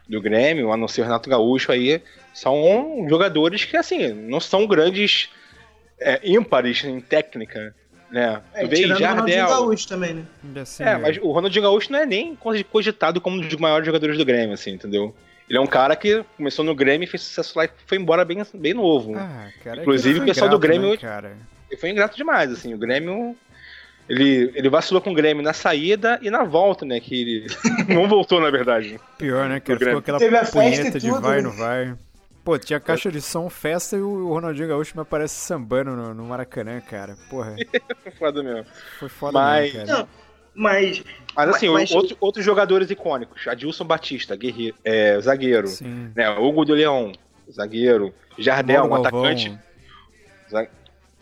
do Grêmio, a não ser o Renato Gaúcho aí, são jogadores que, assim, não são grandes é, ímpares em técnica, né? É, tu Jardel... o Ronaldinho Gaúcho também, né? Assim, é, mas o Ronaldinho Gaúcho não é nem cogitado como um dos maiores jogadores do Grêmio, assim, entendeu? Ele é um cara que começou no Grêmio fez sucesso lá e foi embora bem, bem novo. Ah, cara, é Inclusive, o pessoal ingrato, do Grêmio. Né, cara? Ele foi ingrato demais, assim. O Grêmio ele, ele vacilou com o Grêmio na saída e na volta, né? Que ele *laughs* não voltou, na verdade. Pior, né? Que ficou aquela Teve punheta de vai, né? não vai. Pô, tinha caixa de som, festa e o Ronaldinho Gaúcho me aparece sambando no, no Maracanã, cara. Porra. Foi *laughs* foda mesmo. Foi foda mas... mesmo, cara. Não, mas. Mas assim, mas... Outro, outros jogadores icônicos. Adilson Batista, guerreiro, é, zagueiro. Sim. Né, Hugo do Leão, zagueiro. Jardel, um atacante.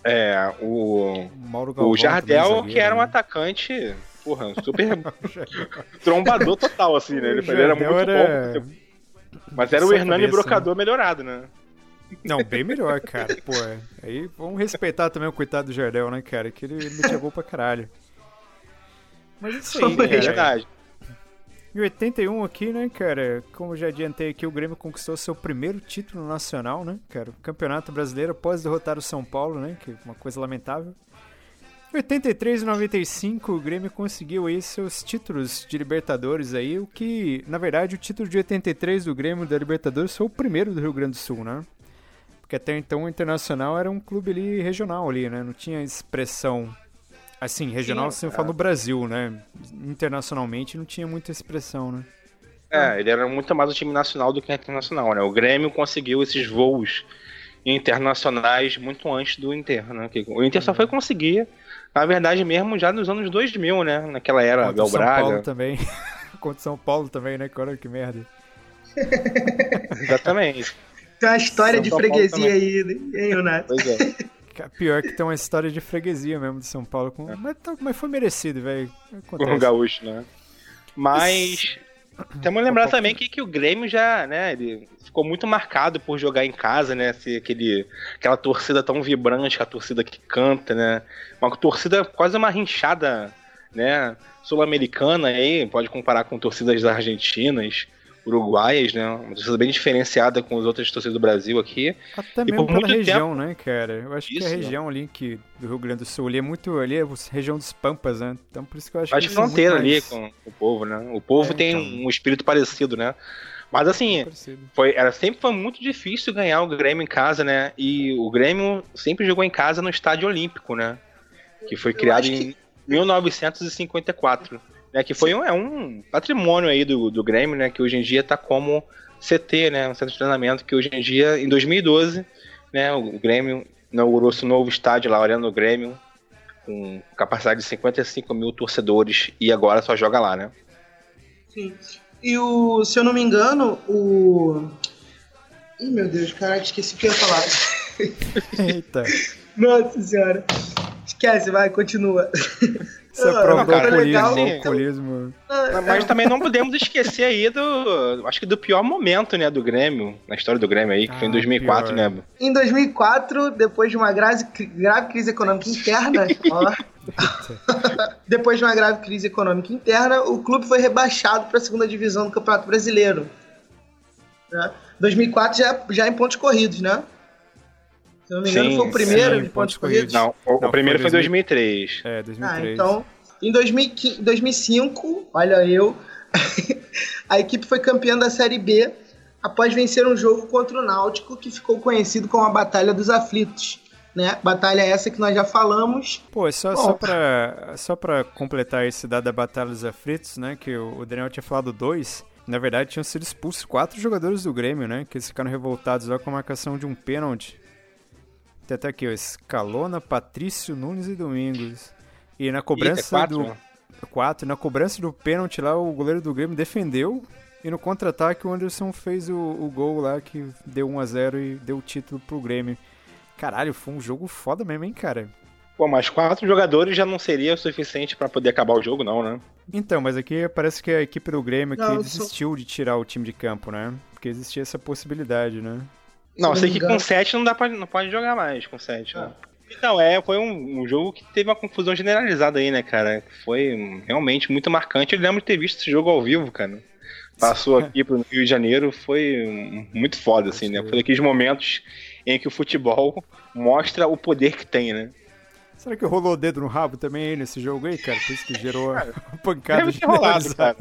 É, o. Mauro o Jardel, que era um atacante. Porra, super. *laughs* trombador total, assim, né? Ele, ele era muito era... bom. Mas era o Hernani cabeça, Brocador né? melhorado, né? Não, bem melhor, cara. Pô, aí vamos respeitar também o coitado do Jardel, né, cara? Que ele me gol pra caralho. Mas isso aí, cara. Verdade. Em 81 aqui, né, cara, como já adiantei aqui, o Grêmio conquistou seu primeiro título nacional, né, cara, o Campeonato Brasileiro após derrotar o São Paulo, né, que é uma coisa lamentável. Em 83 e 95, o Grêmio conseguiu aí seus títulos de Libertadores aí, o que, na verdade, o título de 83 do Grêmio da Libertadores foi o primeiro do Rio Grande do Sul, né? Porque até então o Internacional era um clube ali regional ali, né? Não tinha expressão Assim, regional você fala no Brasil, né? Internacionalmente não tinha muita expressão, né? É, ele era muito mais o time nacional do que internacional, né? O Grêmio conseguiu esses voos internacionais muito antes do Inter, né? O Inter só foi conseguir, na verdade mesmo, já nos anos 2000, né? Naquela era, Contra São Braga. Paulo também. *laughs* Contra São Paulo também, né? Olha que merda. Exatamente. Tem uma história São de freguesia aí, hein, Renato? Pois é. Pior que tem uma história de freguesia mesmo de São Paulo. Com... É. Mas, tá, mas foi merecido, velho. Com o gaúcho, né? Mas. Temos que lembrar também que, que o Grêmio já, né, ele ficou muito marcado por jogar em casa, né, ser aquele, aquela torcida tão vibrante, a torcida que canta, né, uma torcida quase uma rinchada, né, sul-americana aí, pode comparar com torcidas argentinas, uruguaias, né? Uma torcida bem diferenciada com as outras torcidas do Brasil aqui. Até mesmo pela região, tempo... né, cara? Eu acho isso, que a região né? ali que, do Rio Grande do Sul ali é muito ali, é a região dos Pampas, né? Então por isso que eu acho Faz que. fronteira ali mais... com o povo, né? O povo é, tem então... um espírito parecido, né? Mas assim, foi, era, sempre foi muito difícil ganhar o Grêmio em casa, né? E o Grêmio sempre jogou em casa no Estádio Olímpico, né? Que foi criado em 1954 né, que foi um, é um patrimônio aí do, do Grêmio, né, que hoje em dia está como CT, né, um centro de treinamento, que hoje em dia, em 2012, né, o Grêmio inaugurou seu novo estádio lá, olhando o Grêmio, com capacidade de 55 mil torcedores, e agora só joga lá, né? Sim. E o, se eu não me engano, o. Ih, meu Deus, caraca, esqueci o que eu ia falar. *laughs* Eita. Nossa senhora. Esquece, vai, continua. Você aprovou o alcoolismo, o alcoolismo. Mas também não podemos esquecer aí do. Acho que do pior momento, né, do Grêmio, na história do Grêmio aí, que ah, foi em 2004, pior. né? Em 2004, depois de uma grave, grave crise econômica interna, *laughs* ó, depois de uma grave crise econômica interna, o clube foi rebaixado para a segunda divisão do Campeonato Brasileiro. Né? 2004 já, já em pontos corridos, né? Se não me engano, sim, foi o primeiro sim, de pontos corridos. Não, o, não, o primeiro foi em 2003. É, 2003. Ah, então, em 2005, olha eu, *laughs* a equipe foi campeã da Série B após vencer um jogo contra o Náutico que ficou conhecido como a Batalha dos Aflitos. Né? Batalha essa que nós já falamos. Pô, é só, só, pra, só pra completar esse dado da Batalha dos Aflitos, né? Que o Daniel tinha falado dois. Na verdade, tinham sido expulsos quatro jogadores do Grêmio, né? Que eles ficaram revoltados lá com a marcação de um pênalti. Tem até aqui, ó. Escalona, Patrício, Nunes e Domingos. E na cobrança Eita, quatro, do. Né? Quatro. Na cobrança do pênalti lá, o goleiro do Grêmio defendeu e no contra-ataque o Anderson fez o, o gol lá que deu 1 a 0 e deu o título pro Grêmio. Caralho, foi um jogo foda mesmo, hein, cara? Pô, mas quatro jogadores já não seria o suficiente para poder acabar o jogo, não, né? Então, mas aqui parece que a equipe do Grêmio não, que desistiu sou... de tirar o time de campo, né? Porque existia essa possibilidade, né? Não, sei que com 7 não dá pra, não pode jogar mais com 7, né? Ah. Então, é, foi um, um, jogo que teve uma confusão generalizada aí, né, cara? Foi realmente muito marcante. Eu lembro de ter visto esse jogo ao vivo, cara passou aqui pro Rio de Janeiro foi muito foda, assim, né? Foi daqueles momentos em que o futebol mostra o poder que tem, né? Será que rolou o dedo no rabo também aí nesse jogo aí, cara? Por isso que gerou a *laughs* pancada deve ter rolado, cara.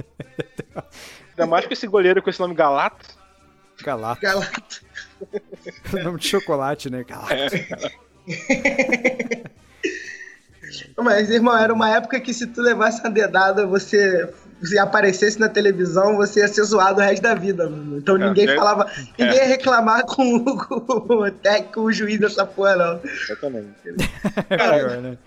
*laughs* Ainda mais com esse goleiro com esse nome Galato. Galato. Galato. *laughs* nome de chocolate, né? Galato. É. *laughs* Mas, irmão, era uma época que se tu levasse uma dedada, você se aparecesse na televisão, você ia ser zoado o resto da vida, mano. Então é, ninguém é, falava. É. Ninguém ia reclamar com, com, o técnico, o juiz dessa porra, não. Exatamente. *laughs* Cara, né?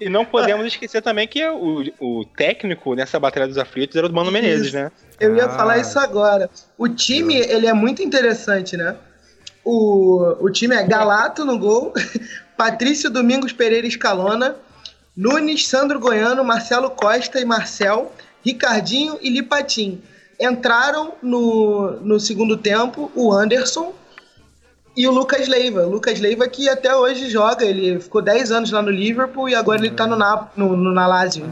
E não podemos esquecer também que o, o técnico nessa Batalha dos Aflitos era o Mano Menezes, isso. né? Eu ia ah. falar isso agora. O time, ele é muito interessante, né? O, o time é Galato no gol, *laughs* Patrício Domingos Pereira Escalona, Nunes, Sandro Goiano, Marcelo Costa e Marcel. Ricardinho e Lipatim. Entraram no, no segundo tempo o Anderson e o Lucas Leiva. O Lucas Leiva que até hoje joga, ele ficou 10 anos lá no Liverpool e agora ele tá no, na, no, no na Lazio.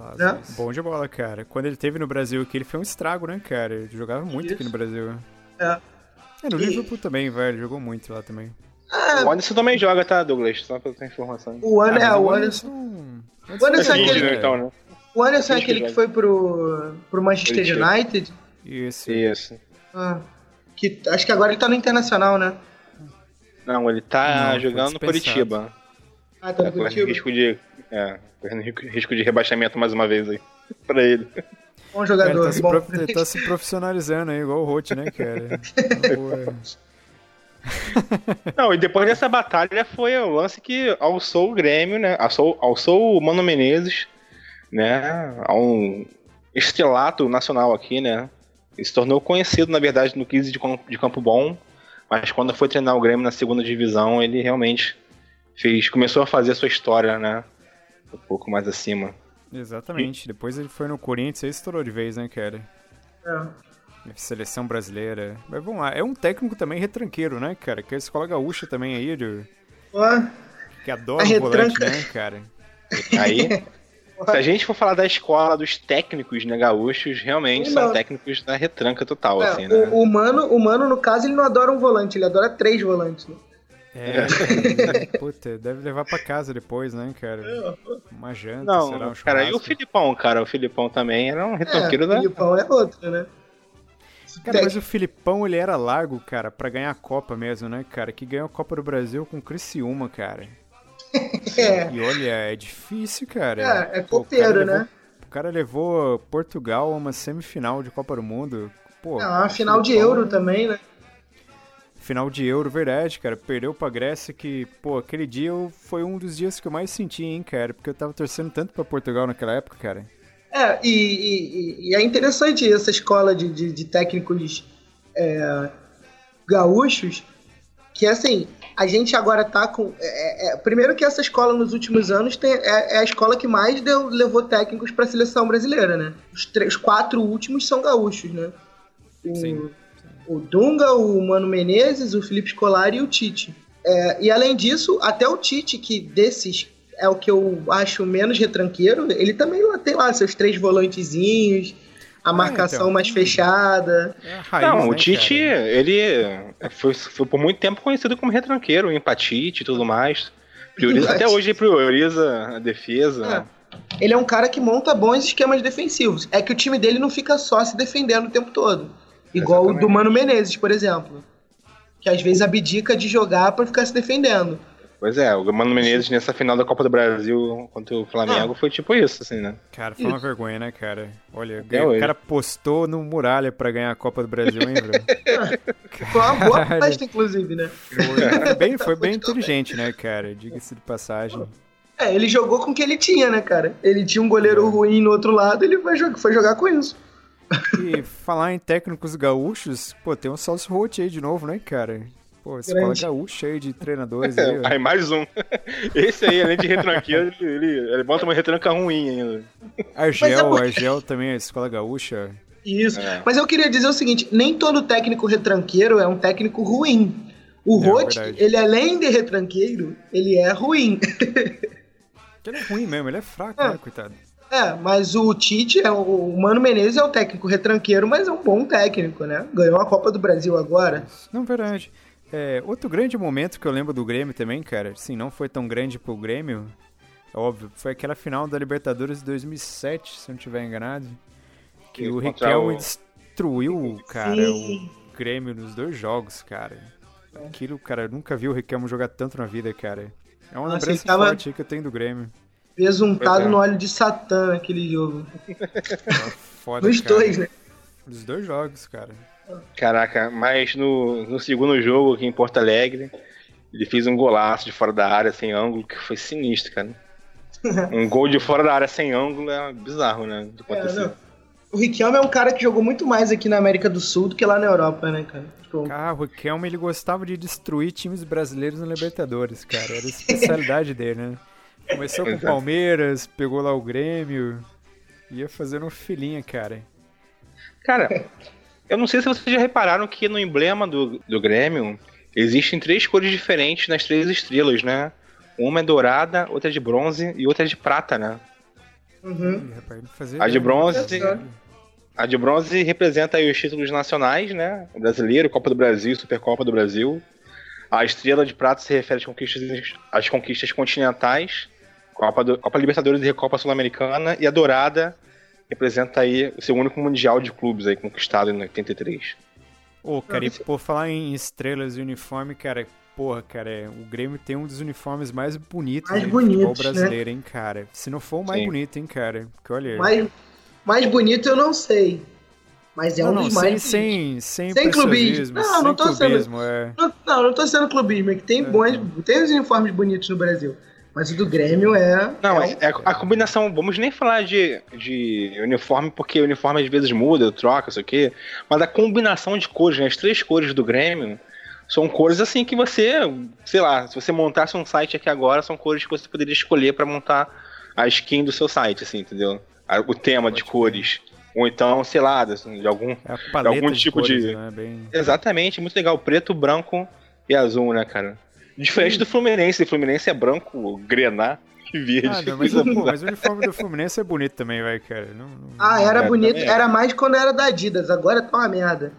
Ah, né? Bom de bola, cara. Quando ele teve no Brasil aqui, ele foi um estrago, né, cara? Ele jogava muito Isso. aqui no Brasil. É. É, no e... Liverpool também, velho. Jogou muito lá também. Ah, o Anderson também joga, tá, Douglas? Só pra ter informação. O, An ah, é, o Anderson. O Anderson é, aquele. Então, né? O Anderson é aquele que foi pro, pro Manchester United? Isso. Isso. Ah, que, acho que agora ele tá no Internacional, né? Não, ele tá Não, jogando no Curitiba. Ah, tá no é, Curitiba? Risco de, é, risco de rebaixamento mais uma vez aí. *laughs* pra ele. Bom jogador. Cara, ele, tá prof... ele, tá se profissionalizando aí, igual o Roth, né, cara? *laughs* Não, e depois dessa batalha foi o lance que alçou o Grêmio, né? Alçou, alçou o Mano Menezes né, a um estrelato nacional aqui, né? Ele se tornou conhecido, na verdade, no 15 de, de Campo Bom, mas quando foi treinar o Grêmio na segunda divisão, ele realmente fez, começou a fazer a sua história, né? Um pouco mais acima. Exatamente. E... Depois ele foi no Corinthians e estourou de vez, né, cara? É. Seleção brasileira. Mas vamos lá, é um técnico também retranqueiro, né, cara? Que é a escola gaúcha também aí, de... Que adora o volante, né, cara? *laughs* Aí, Se a gente for falar da escola dos técnicos, né, gaúchos, realmente não. são técnicos da retranca total, é, assim, né? O, o, mano, o Mano, no caso, ele não adora um volante, ele adora três volantes, né? É, *laughs* puta, deve levar pra casa depois, né, cara? Uma janta, não, será um Cara, e o Filipão, cara? O Filipão também era um retranqueiro é, da... O Filipão é outro, né? Cara, mas o Filipão, ele era largo, cara, para ganhar a Copa mesmo, né, cara? Que ganhou a Copa do Brasil com o Criciúma, cara. *laughs* É. E olha, é difícil, cara. É, é copeiro, né? Levou, o cara levou Portugal a uma semifinal de Copa do Mundo. Pô, é, uma final de Euro também, né? Final de Euro, verdade, cara. Perdeu pra Grécia que, pô, aquele dia foi um dos dias que eu mais senti, hein, cara. Porque eu tava torcendo tanto pra Portugal naquela época, cara. É, e, e, e é interessante essa escola de, de, de técnicos é, gaúchos, que assim, a gente agora tá com. É, é, é, primeiro que essa escola nos últimos anos tem, é, é a escola que mais deu, levou técnicos para a seleção brasileira, né? Os, três, quatro últimos são gaúchos, né? O, sim, o Dunga, o Mano Menezes, o Felipe Scolari e o Tite. É, e além disso, até o Tite, que desses é o que eu acho menos retranqueiro, ele também lá, tem lá seus três volantezinhos a marcação é, então. mais fechada. É raiz, não, né, o Tite, cara? ele foi, foi, por muito tempo conhecido como retranqueiro, empatite e tudo mais. Prioriza, até hoje ele prioriza a defesa. É. Ele é um cara que monta bons esquemas defensivos. É que o time dele não fica só se defendendo o tempo todo. Igual Exatamente. o do Mano Menezes, por exemplo. Que às vezes abdica de jogar para ficar se defendendo. Pois é, o Mano Menezes nessa final da Copa do Brasil contra o Flamengo ah. foi tipo isso, assim, né? Cara, foi uma vergonha, né, cara? Olha, o cara postou no Muralha pra ganhar a Copa do Brasil, hein, bro? *laughs* foi uma boa festa, inclusive, né? Foi bem, foi bem inteligente, né, cara? Diga-se de passagem. É, ele jogou com o que ele tinha, né, cara? Ele tinha um goleiro é. ruim no outro lado, ele foi jogar, foi jogar com isso. E falar em técnicos gaúchos, pô, tem um Salso Roth aí de novo, né, cara? Pô, escola Grande. gaúcha aí de treinadores. *laughs* Aí, aí, mais um. *laughs* Esse aí, além de retranqueiro, ele, ele, ele, bota uma retranca ruim ainda. Argel, é. Argel também, a escola gaúcha. Isso. É. Mas eu queria dizer o seguinte: nem todo técnico retranqueiro é um técnico ruim. O é, Roth, ele além de retranqueiro, ele é ruim. *laughs* ele é ruim mesmo, ele é fraco, é. né, coitado. É, mas o Tite, é, o Mano Menezes é um técnico retranqueiro, mas é um bom técnico, né? Ganhou a Copa do Brasil agora. Não, verdade. É, outro grande momento que eu lembro do Grêmio também, cara, sim, não foi tão grande pro Grêmio, é óbvio, foi aquela final da Libertadores de 2007, se eu não estiver enganado, que o Riquelme o... destruiu, cara, sim. o Grêmio nos dois jogos, cara. Aquilo, cara, eu nunca vi o Riquelme jogar tanto na vida, cara. É uma Nossa, lembrança tava... forte que eu tenho do Grêmio. Besuntado é. no óleo de Satã aquele jogo. Foda, Dos cara. dois, né? Dos dois jogos, cara. Caraca, mas no, no segundo jogo aqui em Porto Alegre, ele fez um golaço de fora da área sem ângulo que foi sinistro, cara. *laughs* um gol de fora da área sem ângulo é bizarro, né? De é, o Riquelme é um cara que jogou muito mais aqui na América do Sul do que lá na Europa, né, cara? Tipo... Cara, o Riquelme ele gostava de destruir times brasileiros no Libertadores, cara. Era a especialidade dele, né? Começou com o Palmeiras, pegou lá o Grêmio, ia fazendo filinha, cara. Cara, eu não sei se vocês já repararam que no emblema do, do Grêmio existem três cores diferentes nas três estrelas, né? Uma é dourada, outra é de bronze e outra é de prata, né? Uhum. A de bronze. A de bronze representa os títulos nacionais, né? O brasileiro, Copa do Brasil, Supercopa do Brasil. A estrela de prata se refere às conquistas, às conquistas continentais, Copa, do, Copa Libertadores e Copa Sul-Americana. E a dourada representa aí o seu único mundial de clubes aí conquistado em 83. Ô, oh, cara, e por falar em estrelas e uniforme, cara, porra, cara, é, o Grêmio tem um dos uniformes mais bonitos mais bonitos, né? brasileiro, né? hein, cara. Se não for o mais Sim. bonito, hein, cara. Porque olha. Mais, mais bonito eu não sei. Mas é não, um dos não, mais. Sem, sem, sem, sem clubismo. Não, não tô clubismo, sendo. É... Não, não, não tô sendo clubismo. É que tem, é, bons, tem os uniformes bonitos no Brasil. Mas o do Grêmio é. Não, é, é a combinação. Vamos nem falar de, de uniforme, porque o uniforme às vezes muda, troca, isso aqui. Mas a combinação de cores, né? As três cores do Grêmio são cores assim que você, sei lá, se você montasse um site aqui agora, são cores que você poderia escolher para montar a skin do seu site, assim, entendeu? O tema de cores. Ou então, sei lá, de algum, é de algum tipo de. Cores, de... Né? Bem... Exatamente, muito legal. Preto, branco e azul, né, cara? Diferente do Fluminense. O Fluminense é branco, grená e verde. Ah, não, mas, pô, *laughs* mas, o uniforme do Fluminense é bonito também, vai, cara. Não, não... Ah, era é, bonito. É. Era mais quando era da Adidas. Agora tá uma merda.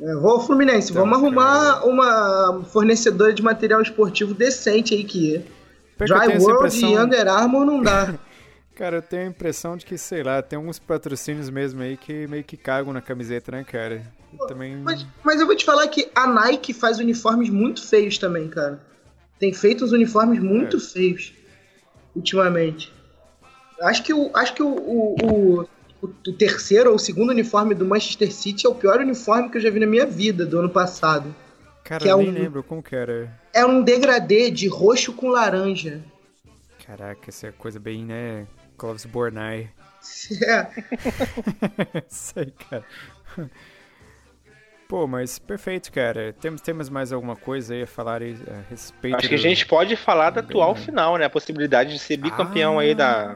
É, vou ao Fluminense. Então, Vamos arrumar cara. uma fornecedora de material esportivo decente aí que Dry World impressão... e Under Armour não dá. *laughs* Cara, eu tenho a impressão de que, sei lá, tem alguns patrocínios mesmo aí que meio que cagam na camiseta, né, cara? também... Mas, mas eu vou te falar que a Nike faz uniformes muito feios também, cara tem feito uns uniformes muito é. feios ultimamente. Acho que, o, acho que o, o, o, o, terceiro ou o segundo uniforme do Manchester City é o pior uniforme que eu já vi na minha vida do ano passado. Cara, eu é nem um, lembro como que era. É um degradê de roxo com laranja. Caraca, essa é coisa bem, né? Clóvis Bornai. *laughs* É. *laughs* Sei, cara. Pô, mas perfeito, cara. Temos, temos mais alguma coisa aí a falar aí a respeito? Acho que a gente pode falar da atual final, né? A possibilidade de ser bicampeão ah, aí da.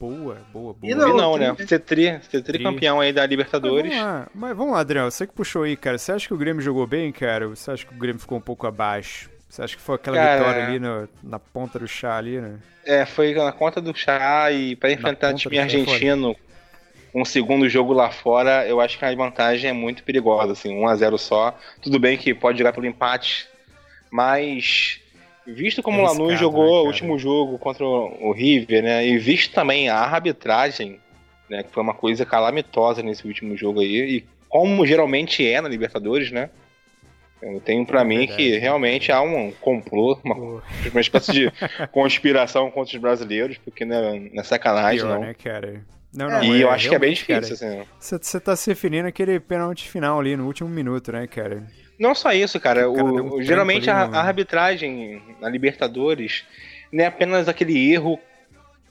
Boa, boa, boa. E não, e não né? Ser, tri, ser tricampeão aí da Libertadores. Mas vamos, lá. mas vamos lá, Adriano. Você que puxou aí, cara. Você acha que o Grêmio jogou bem, cara? Ou você acha que o Grêmio ficou um pouco abaixo? Você acha que foi aquela cara, vitória ali no, na ponta do chá ali, né? É, foi na conta do chá e para enfrentar o time argentino um segundo jogo lá fora, eu acho que a vantagem é muito perigosa, assim, 1 a 0 só. Tudo bem que pode jogar pelo empate, mas visto como é o Lanús jogou né, o último jogo contra o River, né, e visto também a arbitragem, né, que foi uma coisa calamitosa nesse último jogo aí, e como geralmente é na Libertadores, né? Eu tenho para é mim que realmente há um complô, uma, *laughs* uma espécie de *laughs* conspiração contra os brasileiros, porque não é, não é sacanagem, Pior, não. Né, cara? Não, não, e é, eu acho que é bem difícil, cara, assim. Você tá se referindo àquele pênalti final ali no último minuto, né, cara? Não só isso, cara. O, o geralmente a, a, arbitragem na Libertadores não é apenas aquele erro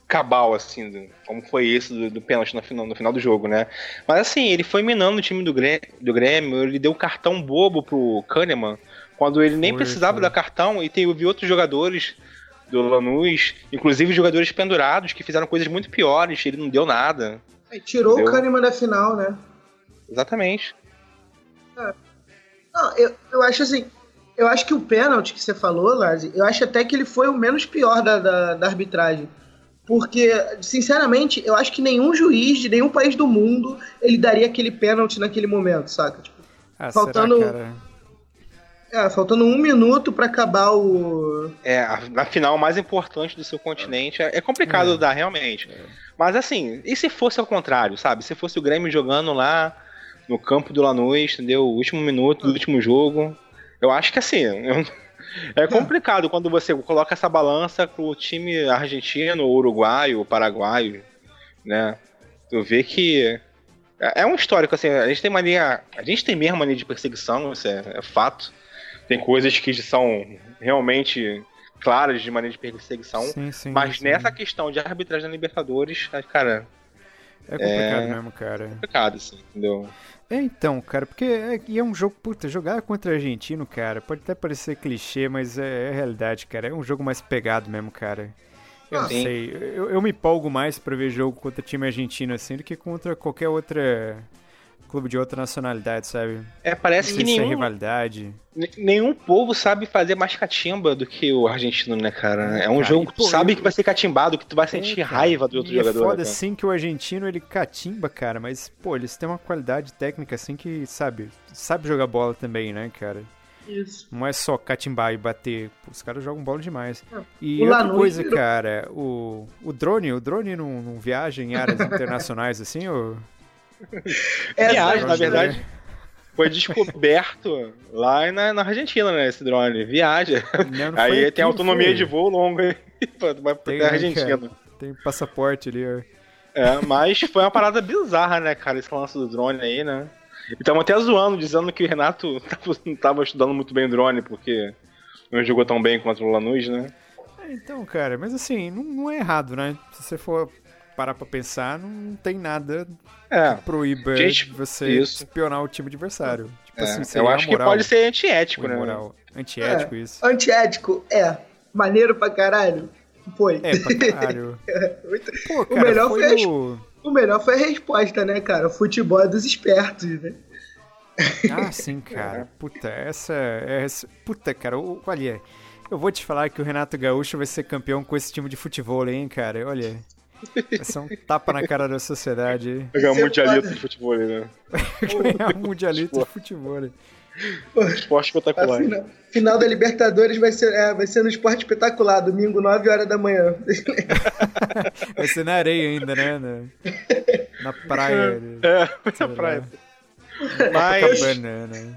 cabal, assim, como foi esse do, do pênalti no final, no final do jogo, né? Mas assim, ele foi minando o time do Grêmio, do Grêmio ele deu um cartão bobo pro Kahneman, quando ele nem foi, precisava foi. dar cartão, e tem, eu vi outros jogadores do Lanús, inclusive jogadores pendurados, que fizeram coisas muito piores, ele não deu nada. É, tirou entendeu? o Kahneman da final, né? Exatamente. É. Não, eu, eu acho assim, eu acho que o pênalti que você falou, Lazi, eu acho até que ele foi o menos pior da, da, da arbitragem. Porque, sinceramente, eu acho que nenhum juiz de nenhum país do mundo ele daria aquele pênalti naquele momento, saca? Tipo, ah, faltando. Será, é, faltando um minuto para acabar o. É, a, final mais importante do seu continente. É, é complicado é. dar, realmente. É. Mas assim, e se fosse ao contrário, sabe? Se fosse o Grêmio jogando lá no campo do Lanús, entendeu? O último minuto do último jogo. Eu acho que assim. *laughs* Eu é complicado quando você coloca essa balança pro time argentino, uruguaio, paraguaio, né? Tu vê que é, é um histórico, assim, a gente tem mania. A gente tem mesmo mania de perseguição, isso é, é fato. Tem coisas que são realmente claras de mania de perseguição. Sim, sim, mas sim. nessa questão de arbitragem na Libertadores, cara. É complicado é... mesmo, cara. É complicado, assim, entendeu? É, então, cara, porque é, é um jogo, puta, jogar contra argentino, cara, pode até parecer clichê, mas é, é realidade, cara. É um jogo mais pegado mesmo, cara. Eu ah, não sei, eu, eu, me empolgo mais pra ver jogo contra time argentino assim do que contra qualquer outra clube de outra nacionalidade, sabe? É, parece que nenhum... rivalidade. Nenhum povo sabe fazer mais catimba do que o argentino, né, cara? É um cara, jogo que tu sabe que vai ser catimbado, que tu vai é, sentir é, raiva do outro e jogador. É foda, né, assim, que o argentino, ele catimba, cara, mas, pô, eles têm uma qualidade técnica, assim, que, sabe, sabe jogar bola também, né, cara? Isso. Não é só catimbar e bater. Pô, os caras jogam bola demais. Ah, e outra coisa, cara, o, o drone, o drone não, não viaja em áreas internacionais assim, ou... É, Viagem, na verdade. Foi descoberto lá na, na Argentina, né? Esse drone. Viaja. Não, não aí tem autonomia foi. de voo longa aí. *laughs* Vai pra né, Argentina. Tem passaporte ali, ó. É, mas foi uma parada bizarra, né, cara? Esse lance do drone aí, né? E estamos até zoando, dizendo que o Renato *laughs* não tava estudando muito bem drone, porque não jogou tão bem contra o Lanús, né? É, então, cara, mas assim, não, não é errado, né? Se você for parar pra pensar, não tem nada é. que proíba Gente, você isso. espionar o time adversário. Tipo é. assim, eu acho moral, que pode ser antiético, né? Moral. Antiético, é. isso. Antiético, é. Maneiro pra caralho. Foi. É, pra caralho. *laughs* Pô, cara, o, melhor foi, foi o... o melhor foi a resposta, né, cara? O futebol é dos espertos, né? Ah, sim, cara. Puta, essa é. Puta, cara, olha. Eu vou te falar que o Renato Gaúcho vai ser campeão com esse time de futebol, hein, cara? Olha. Vai ser um tapa na cara da sociedade. *laughs* Ganhar um mundialito de futebol, né? Ganhar um mundialito de futebol. Esporte espetacular. Final, final, da Libertadores vai ser, é, vai ser no esporte espetacular, domingo, 9 horas da manhã. *laughs* vai ser na areia ainda, né? Na, na praia. É, na praia. Mas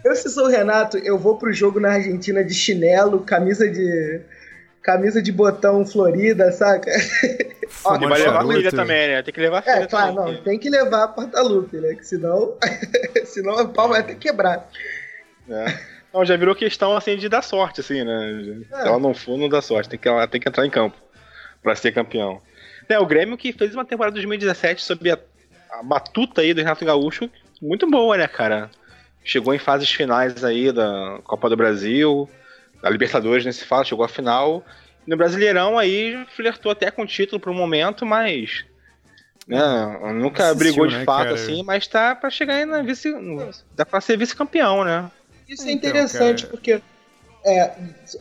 eu, se sou o Renato, eu vou pro jogo na Argentina de chinelo, camisa de camisa de botão florida, saca? Ó, vai levar a filha também, né? Tem que levar a filha É, claro, também. não, tem que levar a porta-lupe, né? Que senão, *laughs* senão o pau vai até quebrar. É. Não, já virou questão assim de dar sorte, assim, né? É. Se ela não for, não dá sorte. Tem que, ela tem que entrar em campo pra ser campeão. É, o Grêmio que fez uma temporada de 2017 sob a, a batuta aí do Renato Gaúcho, muito boa, né, cara? Chegou em fases finais aí da Copa do Brasil, da Libertadores, nem se fala, chegou à final. No Brasileirão aí flertou até com o título por um momento, mas né, nunca Assistiu, brigou de né, fato cara? assim, mas tá para chegar aí na vice, dá para ser vice-campeão, né? Isso é então, interessante porque é,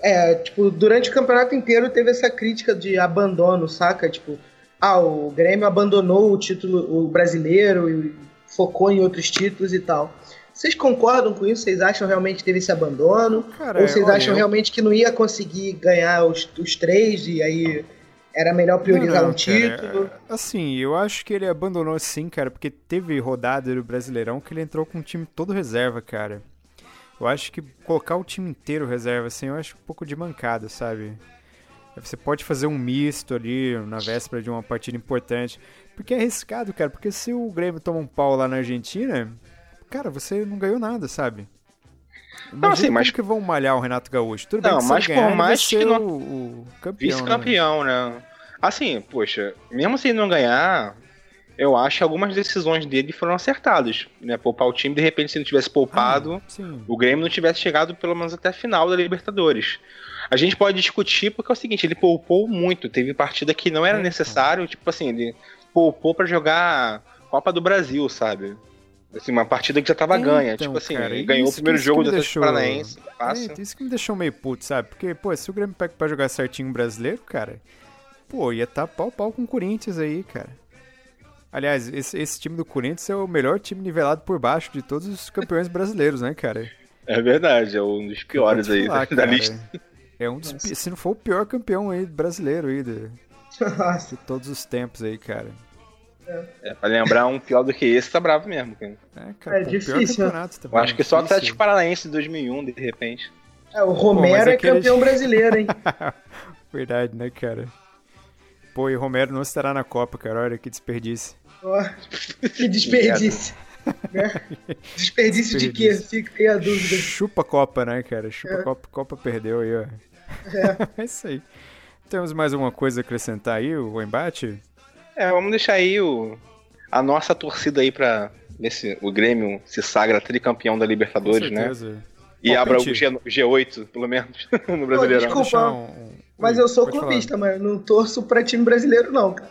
é, tipo, durante o campeonato inteiro teve essa crítica de abandono, saca? Tipo, ah, o Grêmio abandonou o título o brasileiro e focou em outros títulos e tal. Vocês concordam com isso? Vocês acham realmente que teve esse abandono? Cara, Ou vocês acham eu... realmente que não ia conseguir ganhar os, os três e aí era melhor priorizar não, não, um título. Cara, assim, eu acho que ele abandonou sim, cara, porque teve rodada do Brasileirão que ele entrou com um time todo reserva, cara. Eu acho que colocar o time inteiro reserva, assim, eu acho um pouco de mancada, sabe? Você pode fazer um misto ali na véspera de uma partida importante. Porque é arriscado, cara. Porque se o Grêmio toma um pau lá na Argentina, cara, você não ganhou nada, sabe? Imagina não, assim, mas que vão malhar o Renato Gaúcho. Tudo não, bem que mas ganhar, por mais que não... o, o campeão. Vice-campeão, né? né? Assim, poxa, mesmo se ele não ganhar, eu acho que algumas decisões dele foram acertadas. Né? Poupar o time, de repente, se não tivesse poupado, ah, o Grêmio não tivesse chegado pelo menos até a final da Libertadores. A gente pode discutir porque é o seguinte, ele poupou muito. Teve partida que não era é, necessário, tipo assim, ele poupou para jogar Copa do Brasil, sabe? Assim, uma partida que já tava então, ganha. Tipo assim, cara, ele ganhou o primeiro jogo do Atlético Paranaense. É, isso que me deixou meio puto, sabe? Porque, pô, se o Grêmio pega pra jogar certinho brasileiro, cara, pô, ia estar tá pau pau com o Corinthians aí, cara. Aliás, esse, esse time do Corinthians é o melhor time nivelado por baixo de todos os campeões brasileiros, né, cara? É verdade, é um dos piores aí falar, *laughs* da, da lista. É um dos, se não for o pior campeão aí brasileiro aí de, *laughs* de todos os tempos aí, cara. É. é, pra lembrar um pior do que esse, tá bravo mesmo. Cara. É, cara, é difícil. Né? Eu acho que só o Atlético Paranaense de 2001, de repente. É, o Romero Pô, é aquele... campeão brasileiro, hein? *laughs* Verdade, né, cara? Pô, e o Romero não estará na Copa, cara. Olha que desperdício. Oh, que desperdício. *laughs* né? Desperdício, de quê? Fica aí a dúvida. Chupa Copa, né, cara? Chupa é. Copa, Copa perdeu aí, ó. É. *laughs* é isso aí. Temos mais alguma coisa a acrescentar aí, o embate? É, vamos deixar aí o, a nossa torcida aí pra ver se o Grêmio se sagra tricampeão da Libertadores, né? E abra o G, G8, pelo menos, *laughs* no Brasileirão. Pô, desculpa, um, mas eu sou clubista, mas não torço pra time brasileiro, não, cara.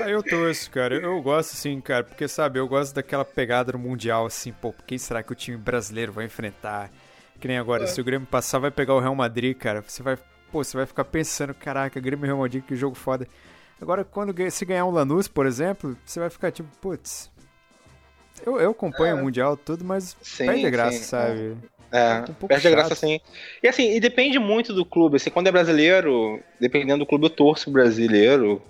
Ah, eu torço, cara. Eu gosto, sim, cara, porque, sabe, eu gosto daquela pegada no Mundial, assim, pô, quem será que o time brasileiro vai enfrentar? Que nem agora, é. se o Grêmio passar, vai pegar o Real Madrid, cara. Você vai, pô, você vai ficar pensando, caraca, Grêmio e Real Madrid, que jogo foda. Agora, quando se ganhar um Lanús, por exemplo, você vai ficar tipo, putz. Eu, eu acompanho é. o Mundial tudo, mas sim, perde a graça, sim. sabe? É, um perde chato. a graça sim. E assim, e depende muito do clube. Assim, quando é brasileiro, dependendo do clube, eu torço brasileiro.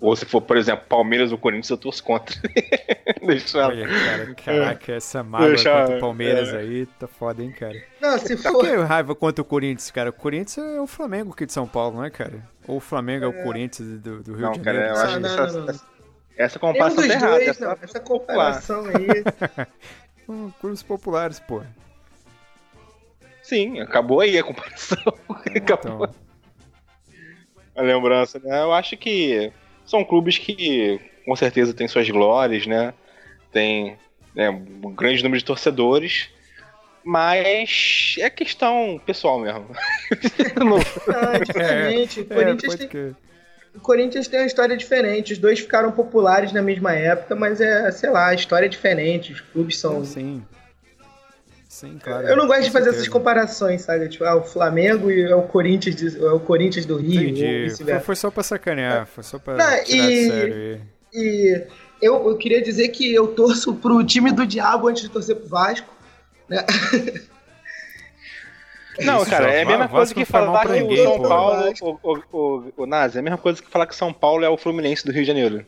Ou se for, por exemplo, Palmeiras ou Corinthians, eu torço contra. *laughs* Deixa Olha, cara, caraca, essa mágoa Deixa, contra o Palmeiras é. aí tá foda, hein, cara. Não, se for... Por que raiva contra o Corinthians, cara? O Corinthians é o Flamengo aqui de São Paulo, não é, cara? Ou o Flamengo é, é o Corinthians do, do Rio não, de Janeiro? Cara, eu acho não, que essa, essa, essa comparação tá errada. Essa, essa comparação aí... *laughs* Clubes populares, pô. Sim, acabou aí a comparação. *laughs* Então. acabou. A lembrança, né? Eu acho que são clubes que com certeza têm suas glórias, né? Tem né, um grande número de torcedores, mas é questão pessoal mesmo. *laughs* ah, diferente. É, o, Corinthians é, tem, o Corinthians tem uma história diferente. Os dois ficaram populares na mesma época, mas é, sei lá, a história é diferente. Os clubes são. Sim. Sim, claro. Eu não gosto de fazer essas comparações, sabe? Tipo, ah, o Flamengo e é o Corinthians, de, é o Corinthians do Rio. Entendi. Foi, foi, só pra sacanear, foi só pra não, tirar e, sério. E eu, eu queria dizer que eu torço pro time do Diabo antes de torcer pro Vasco. Né? Não, cara, é a mesma coisa que falar que o São Paulo. O, o, o, o Nazi, é a mesma coisa que falar que São Paulo é o Fluminense do Rio de Janeiro.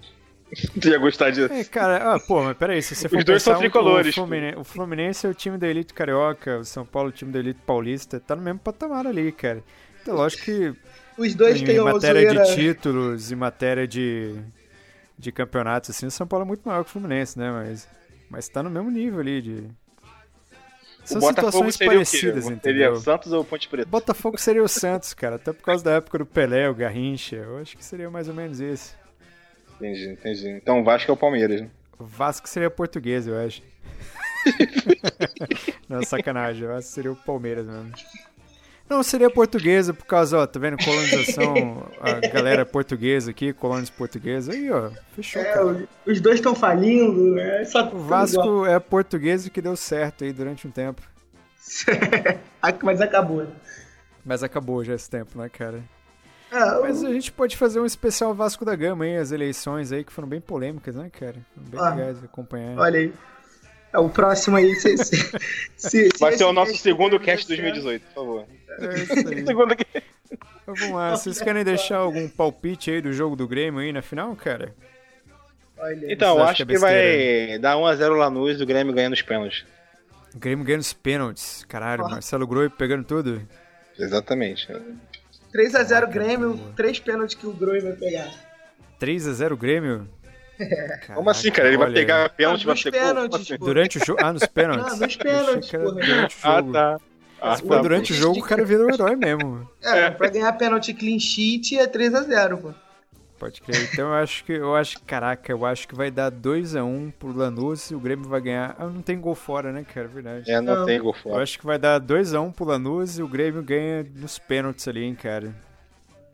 *laughs* tu ia gostar disso. É, cara, ah, pô, mas peraí, se você for Os dois são tricolores. O Fluminense, o Fluminense, é o time da elite carioca, o São Paulo é o time da elite paulista, tá no mesmo patamar ali, cara. Então, lógico que. Os dois em têm matéria de títulos, em matéria de, de campeonatos, assim, o São Paulo é muito maior que o Fluminense, né? Mas, mas tá no mesmo nível ali de. São o situações parecidas, entendeu? Seria o Santos ou o Ponte Preta? Botafogo seria o Santos, cara. Até por causa da época do Pelé, o Garrincha. Eu acho que seria mais ou menos isso. Entendi, entendi. Então o Vasco é o Palmeiras, né? Vasco seria português, eu acho. *laughs* Não, sacanagem. Vasco seria o Palmeiras mesmo. Não, seria portuguesa por causa, ó, tá vendo? Colonização, a galera portuguesa aqui, colônias portuguesas. Aí, ó, fechou. É, cara. os dois estão falindo, né? Só o Vasco é português que deu certo aí durante um tempo. *laughs* Mas acabou. Mas acabou já esse tempo, né, cara? Ah, Mas a gente pode fazer um especial Vasco da Gama aí, as eleições aí que foram bem polêmicas, né, cara? Foram bem ah, legais acompanhar. Olha aí. É, o próximo aí, se, se, *laughs* se, Vai ser o nosso segundo cast de 2018, por favor. É isso aí. *laughs* segundo Vamos lá, vocês querem deixar algum palpite aí do jogo do Grêmio aí na final, cara? Olha, então, acho que, que vai dar 1x0 Lanús e o Grêmio ganhando os pênaltis. O Grêmio ganhando os pênaltis. Caralho, Marcelo Groi pegando tudo. Exatamente. 3x0 Grêmio, 3 pênaltis que o Groi vai pegar. 3x0 Grêmio? Caraca, Como assim, cara? Ele vai pegar pênalti e vai ter pênaltis, Durante o jogo? Ah, nos *laughs* pênaltis. Ah, nos pênaltis, Durante o ah, jogo. Ah, tá. Ah, tá. durante o jogo o cara vira um herói mesmo. É, pra ganhar pênalti clean sheet é 3x0, pô. Pode crer. Então eu acho que, eu acho caraca, eu acho que vai dar 2x1 pro Lanús e o Grêmio vai ganhar. Ah, não tem gol fora, né, cara? Verdade. É, não, não. tem gol fora. Eu acho que vai dar 2x1 pro Lanús e o Grêmio ganha nos pênaltis ali, hein, cara.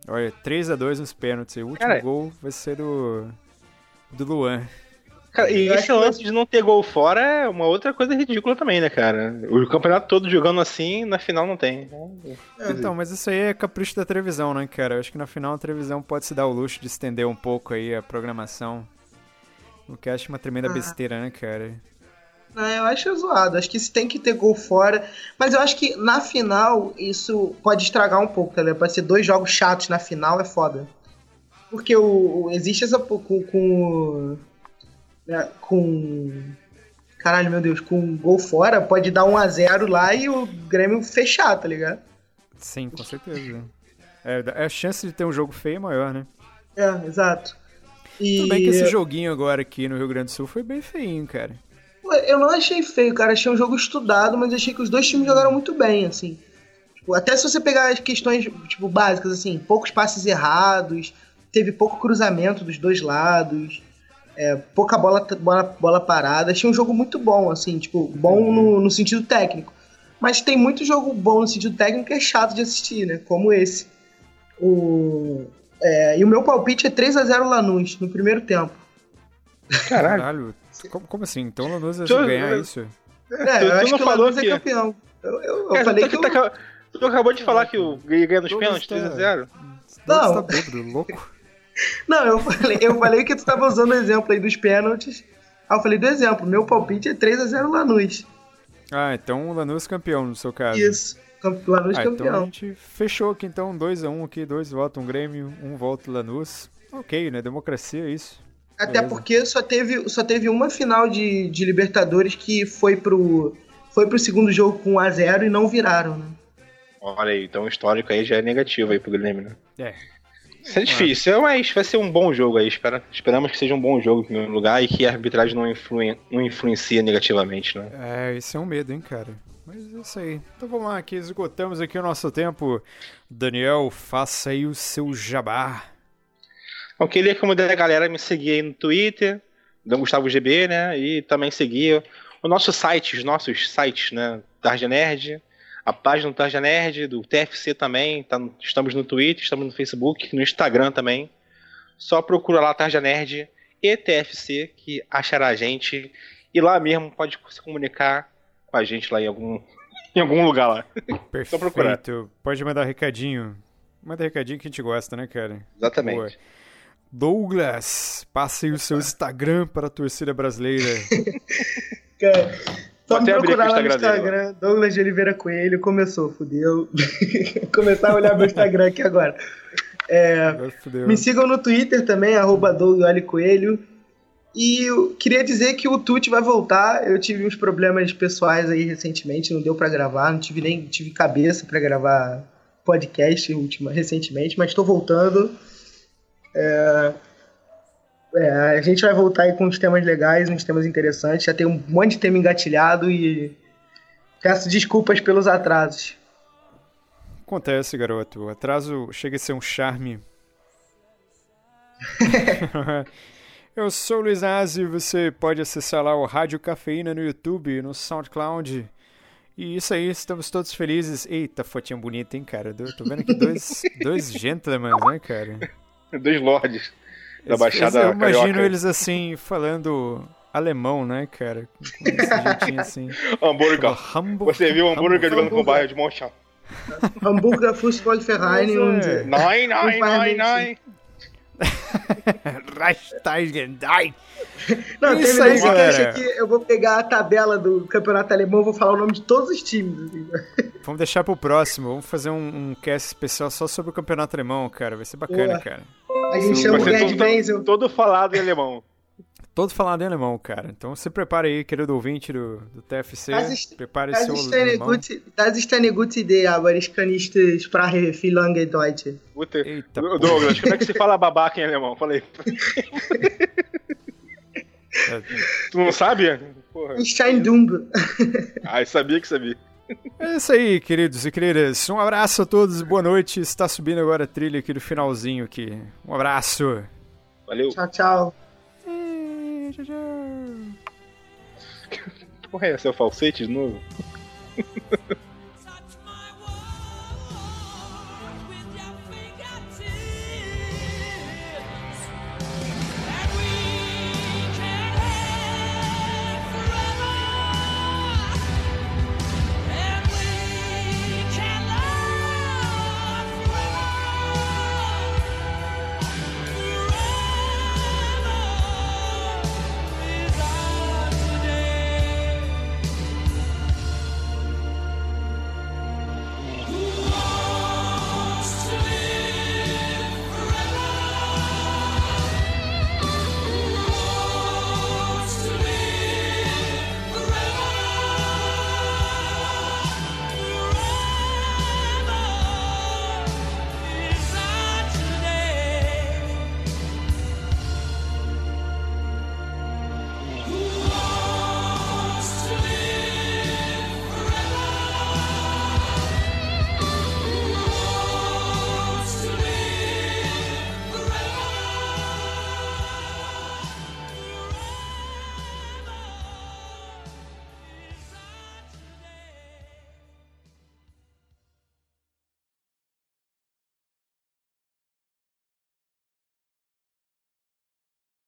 Olha, 3x2 nos pênaltis. O último cara, gol vai ser do. do Luan. Cara, e esse lance que... de não ter gol fora é uma outra coisa ridícula também, né, cara? O campeonato todo jogando assim, na final não tem. É, então, mas isso aí é capricho da televisão, né, cara? Eu acho que na final a televisão pode se dar o luxo de estender um pouco aí a programação. O que eu acho uma tremenda ah. besteira, né, cara? Não, eu acho zoado. Acho que se tem que ter gol fora. Mas eu acho que na final isso pode estragar um pouco, tá Pode ser dois jogos chatos na final, é foda. Porque o, o existe essa. Com, com né, com. Caralho, meu Deus, com um gol fora, pode dar 1 a 0 lá e o Grêmio fechar, tá ligado? Sim, com certeza. É, a chance de ter um jogo feio é maior, né? É, exato. E... Tudo bem que esse joguinho agora aqui no Rio Grande do Sul foi bem feinho, cara. Eu não achei feio, cara. Achei um jogo estudado, mas achei que os dois times jogaram muito bem, assim. Tipo, até se você pegar as questões, tipo, básicas, assim, poucos passes errados, teve pouco cruzamento dos dois lados é, pouca bola, bola, bola parada. Achei um jogo muito bom, assim, tipo, bom uhum. no, no sentido técnico. Mas tem muito jogo bom no sentido técnico que é chato de assistir, né? Como esse. O, é, e o meu palpite é 3 a 0 Lanús no primeiro tempo. Caralho. como, como, assim? Então o Lanús vai ganhar isso? É, eu tu, acho que o Lanús é campeão. Eu, eu, eu falei que. Tu, eu... tu acabou de falar que o ganha nos pênaltis 3 a 0 Não. Tá bêbado, louco. Não, eu falei, eu falei que tu tava usando o exemplo aí dos pênaltis. Aí eu falei do exemplo, meu palpite é 3x0 Lanús. Ah, então o Lanús campeão no seu caso. Isso, Lanús ah, campeão. Então a gente fechou aqui então, 2x1 aqui, dois votos um Grêmio, um voto Lanús. Ok, né? Democracia é isso. Até Beleza. porque só teve, só teve uma final de, de Libertadores que foi pro, foi pro segundo jogo com 1x0 e não viraram, né? Olha aí, então o histórico aí já é negativo aí pro Grêmio, né? É, isso é difícil, mas vai ser um bom jogo aí. Espera, esperamos que seja um bom jogo em primeiro lugar e que a arbitragem não, influen, não influencia negativamente, né? É, isso é um medo, hein, cara. Mas é isso aí. Então vamos lá, aqui esgotamos aqui o nosso tempo. Daniel, faça aí o seu jabá. Eu queria convidar a galera a me seguir aí no Twitter, do Gustavo GB, né? E também seguir o nosso site, os nossos sites, né? Tarja Nerd, a página do Tarja Nerd, do TFC também, tá, estamos no Twitter, estamos no Facebook, no Instagram também. Só procura lá Tarja Nerd e TFC que achará a gente. E lá mesmo pode se comunicar com a gente lá em algum, *laughs* em algum lugar lá. Perfeito. Só procurar. Pode mandar recadinho. Manda recadinho que a gente gosta, né, cara? Exatamente. Boa. Douglas, passe o seu Instagram para a torcida brasileira. cara, *laughs* só me procurar lá no Instagram, dele, Douglas de Oliveira Coelho, começou, fudeu. *laughs* Começar a olhar meu Instagram aqui agora. É, me sigam no Twitter também, arroba Coelho. E eu queria dizer que o Tut vai voltar. Eu tive uns problemas pessoais aí recentemente, não deu para gravar, não tive nem tive cabeça para gravar podcast última, recentemente, mas estou voltando. É, é, a gente vai voltar aí com uns temas legais, uns temas interessantes. Já tem um monte de tema engatilhado e peço desculpas pelos atrasos. Acontece, garoto. O atraso chega a ser um charme. *laughs* Eu sou o Luiz Nazi, você pode acessar lá o Rádio Cafeína no YouTube, no SoundCloud. E isso aí, estamos todos felizes. Eita, fotinha bonita, hein, cara? tô vendo aqui dois, *laughs* dois gentlemen, né, cara? Dois lords da Baixada Eu imagino Carioca. eles assim, falando alemão, né, cara? Com esse jeitinho assim. *laughs* hambúrguer. Você viu o hambúrguer jogando com o bairro de Hamburger Fußballverein und... Nein, nein, nein, nein. Reichsteigen, die! Não, Isso terminando esse cast aqui, eu vou pegar a tabela do campeonato alemão, vou falar o nome de todos os times. Assim. Vamos deixar pro próximo, vamos fazer um, um cast especial só sobre o campeonato alemão, cara. Vai ser bacana, Boa. cara. A gente chama o Gerd Wenzel. Todo falado em alemão *laughs* todo falado em alemão, cara. Então se prepare aí, querido ouvinte do, do TFC. prepare das seu alemão. Gut, das ist eine gute Idee, aber ich kann nicht Sprache viel lange Deutsch. Eita, Douglas, como é que se fala babaca em alemão? Falei. *laughs* tu não sabe? Porra. Steindumb. ah, eu sabia que sabia. É isso aí, queridos e queridas. Um abraço a todos, boa noite. Está subindo agora a trilha aqui do finalzinho aqui. Um abraço. Valeu. Tchau, tchau. Porra, é essa? É o falsete de novo? *laughs*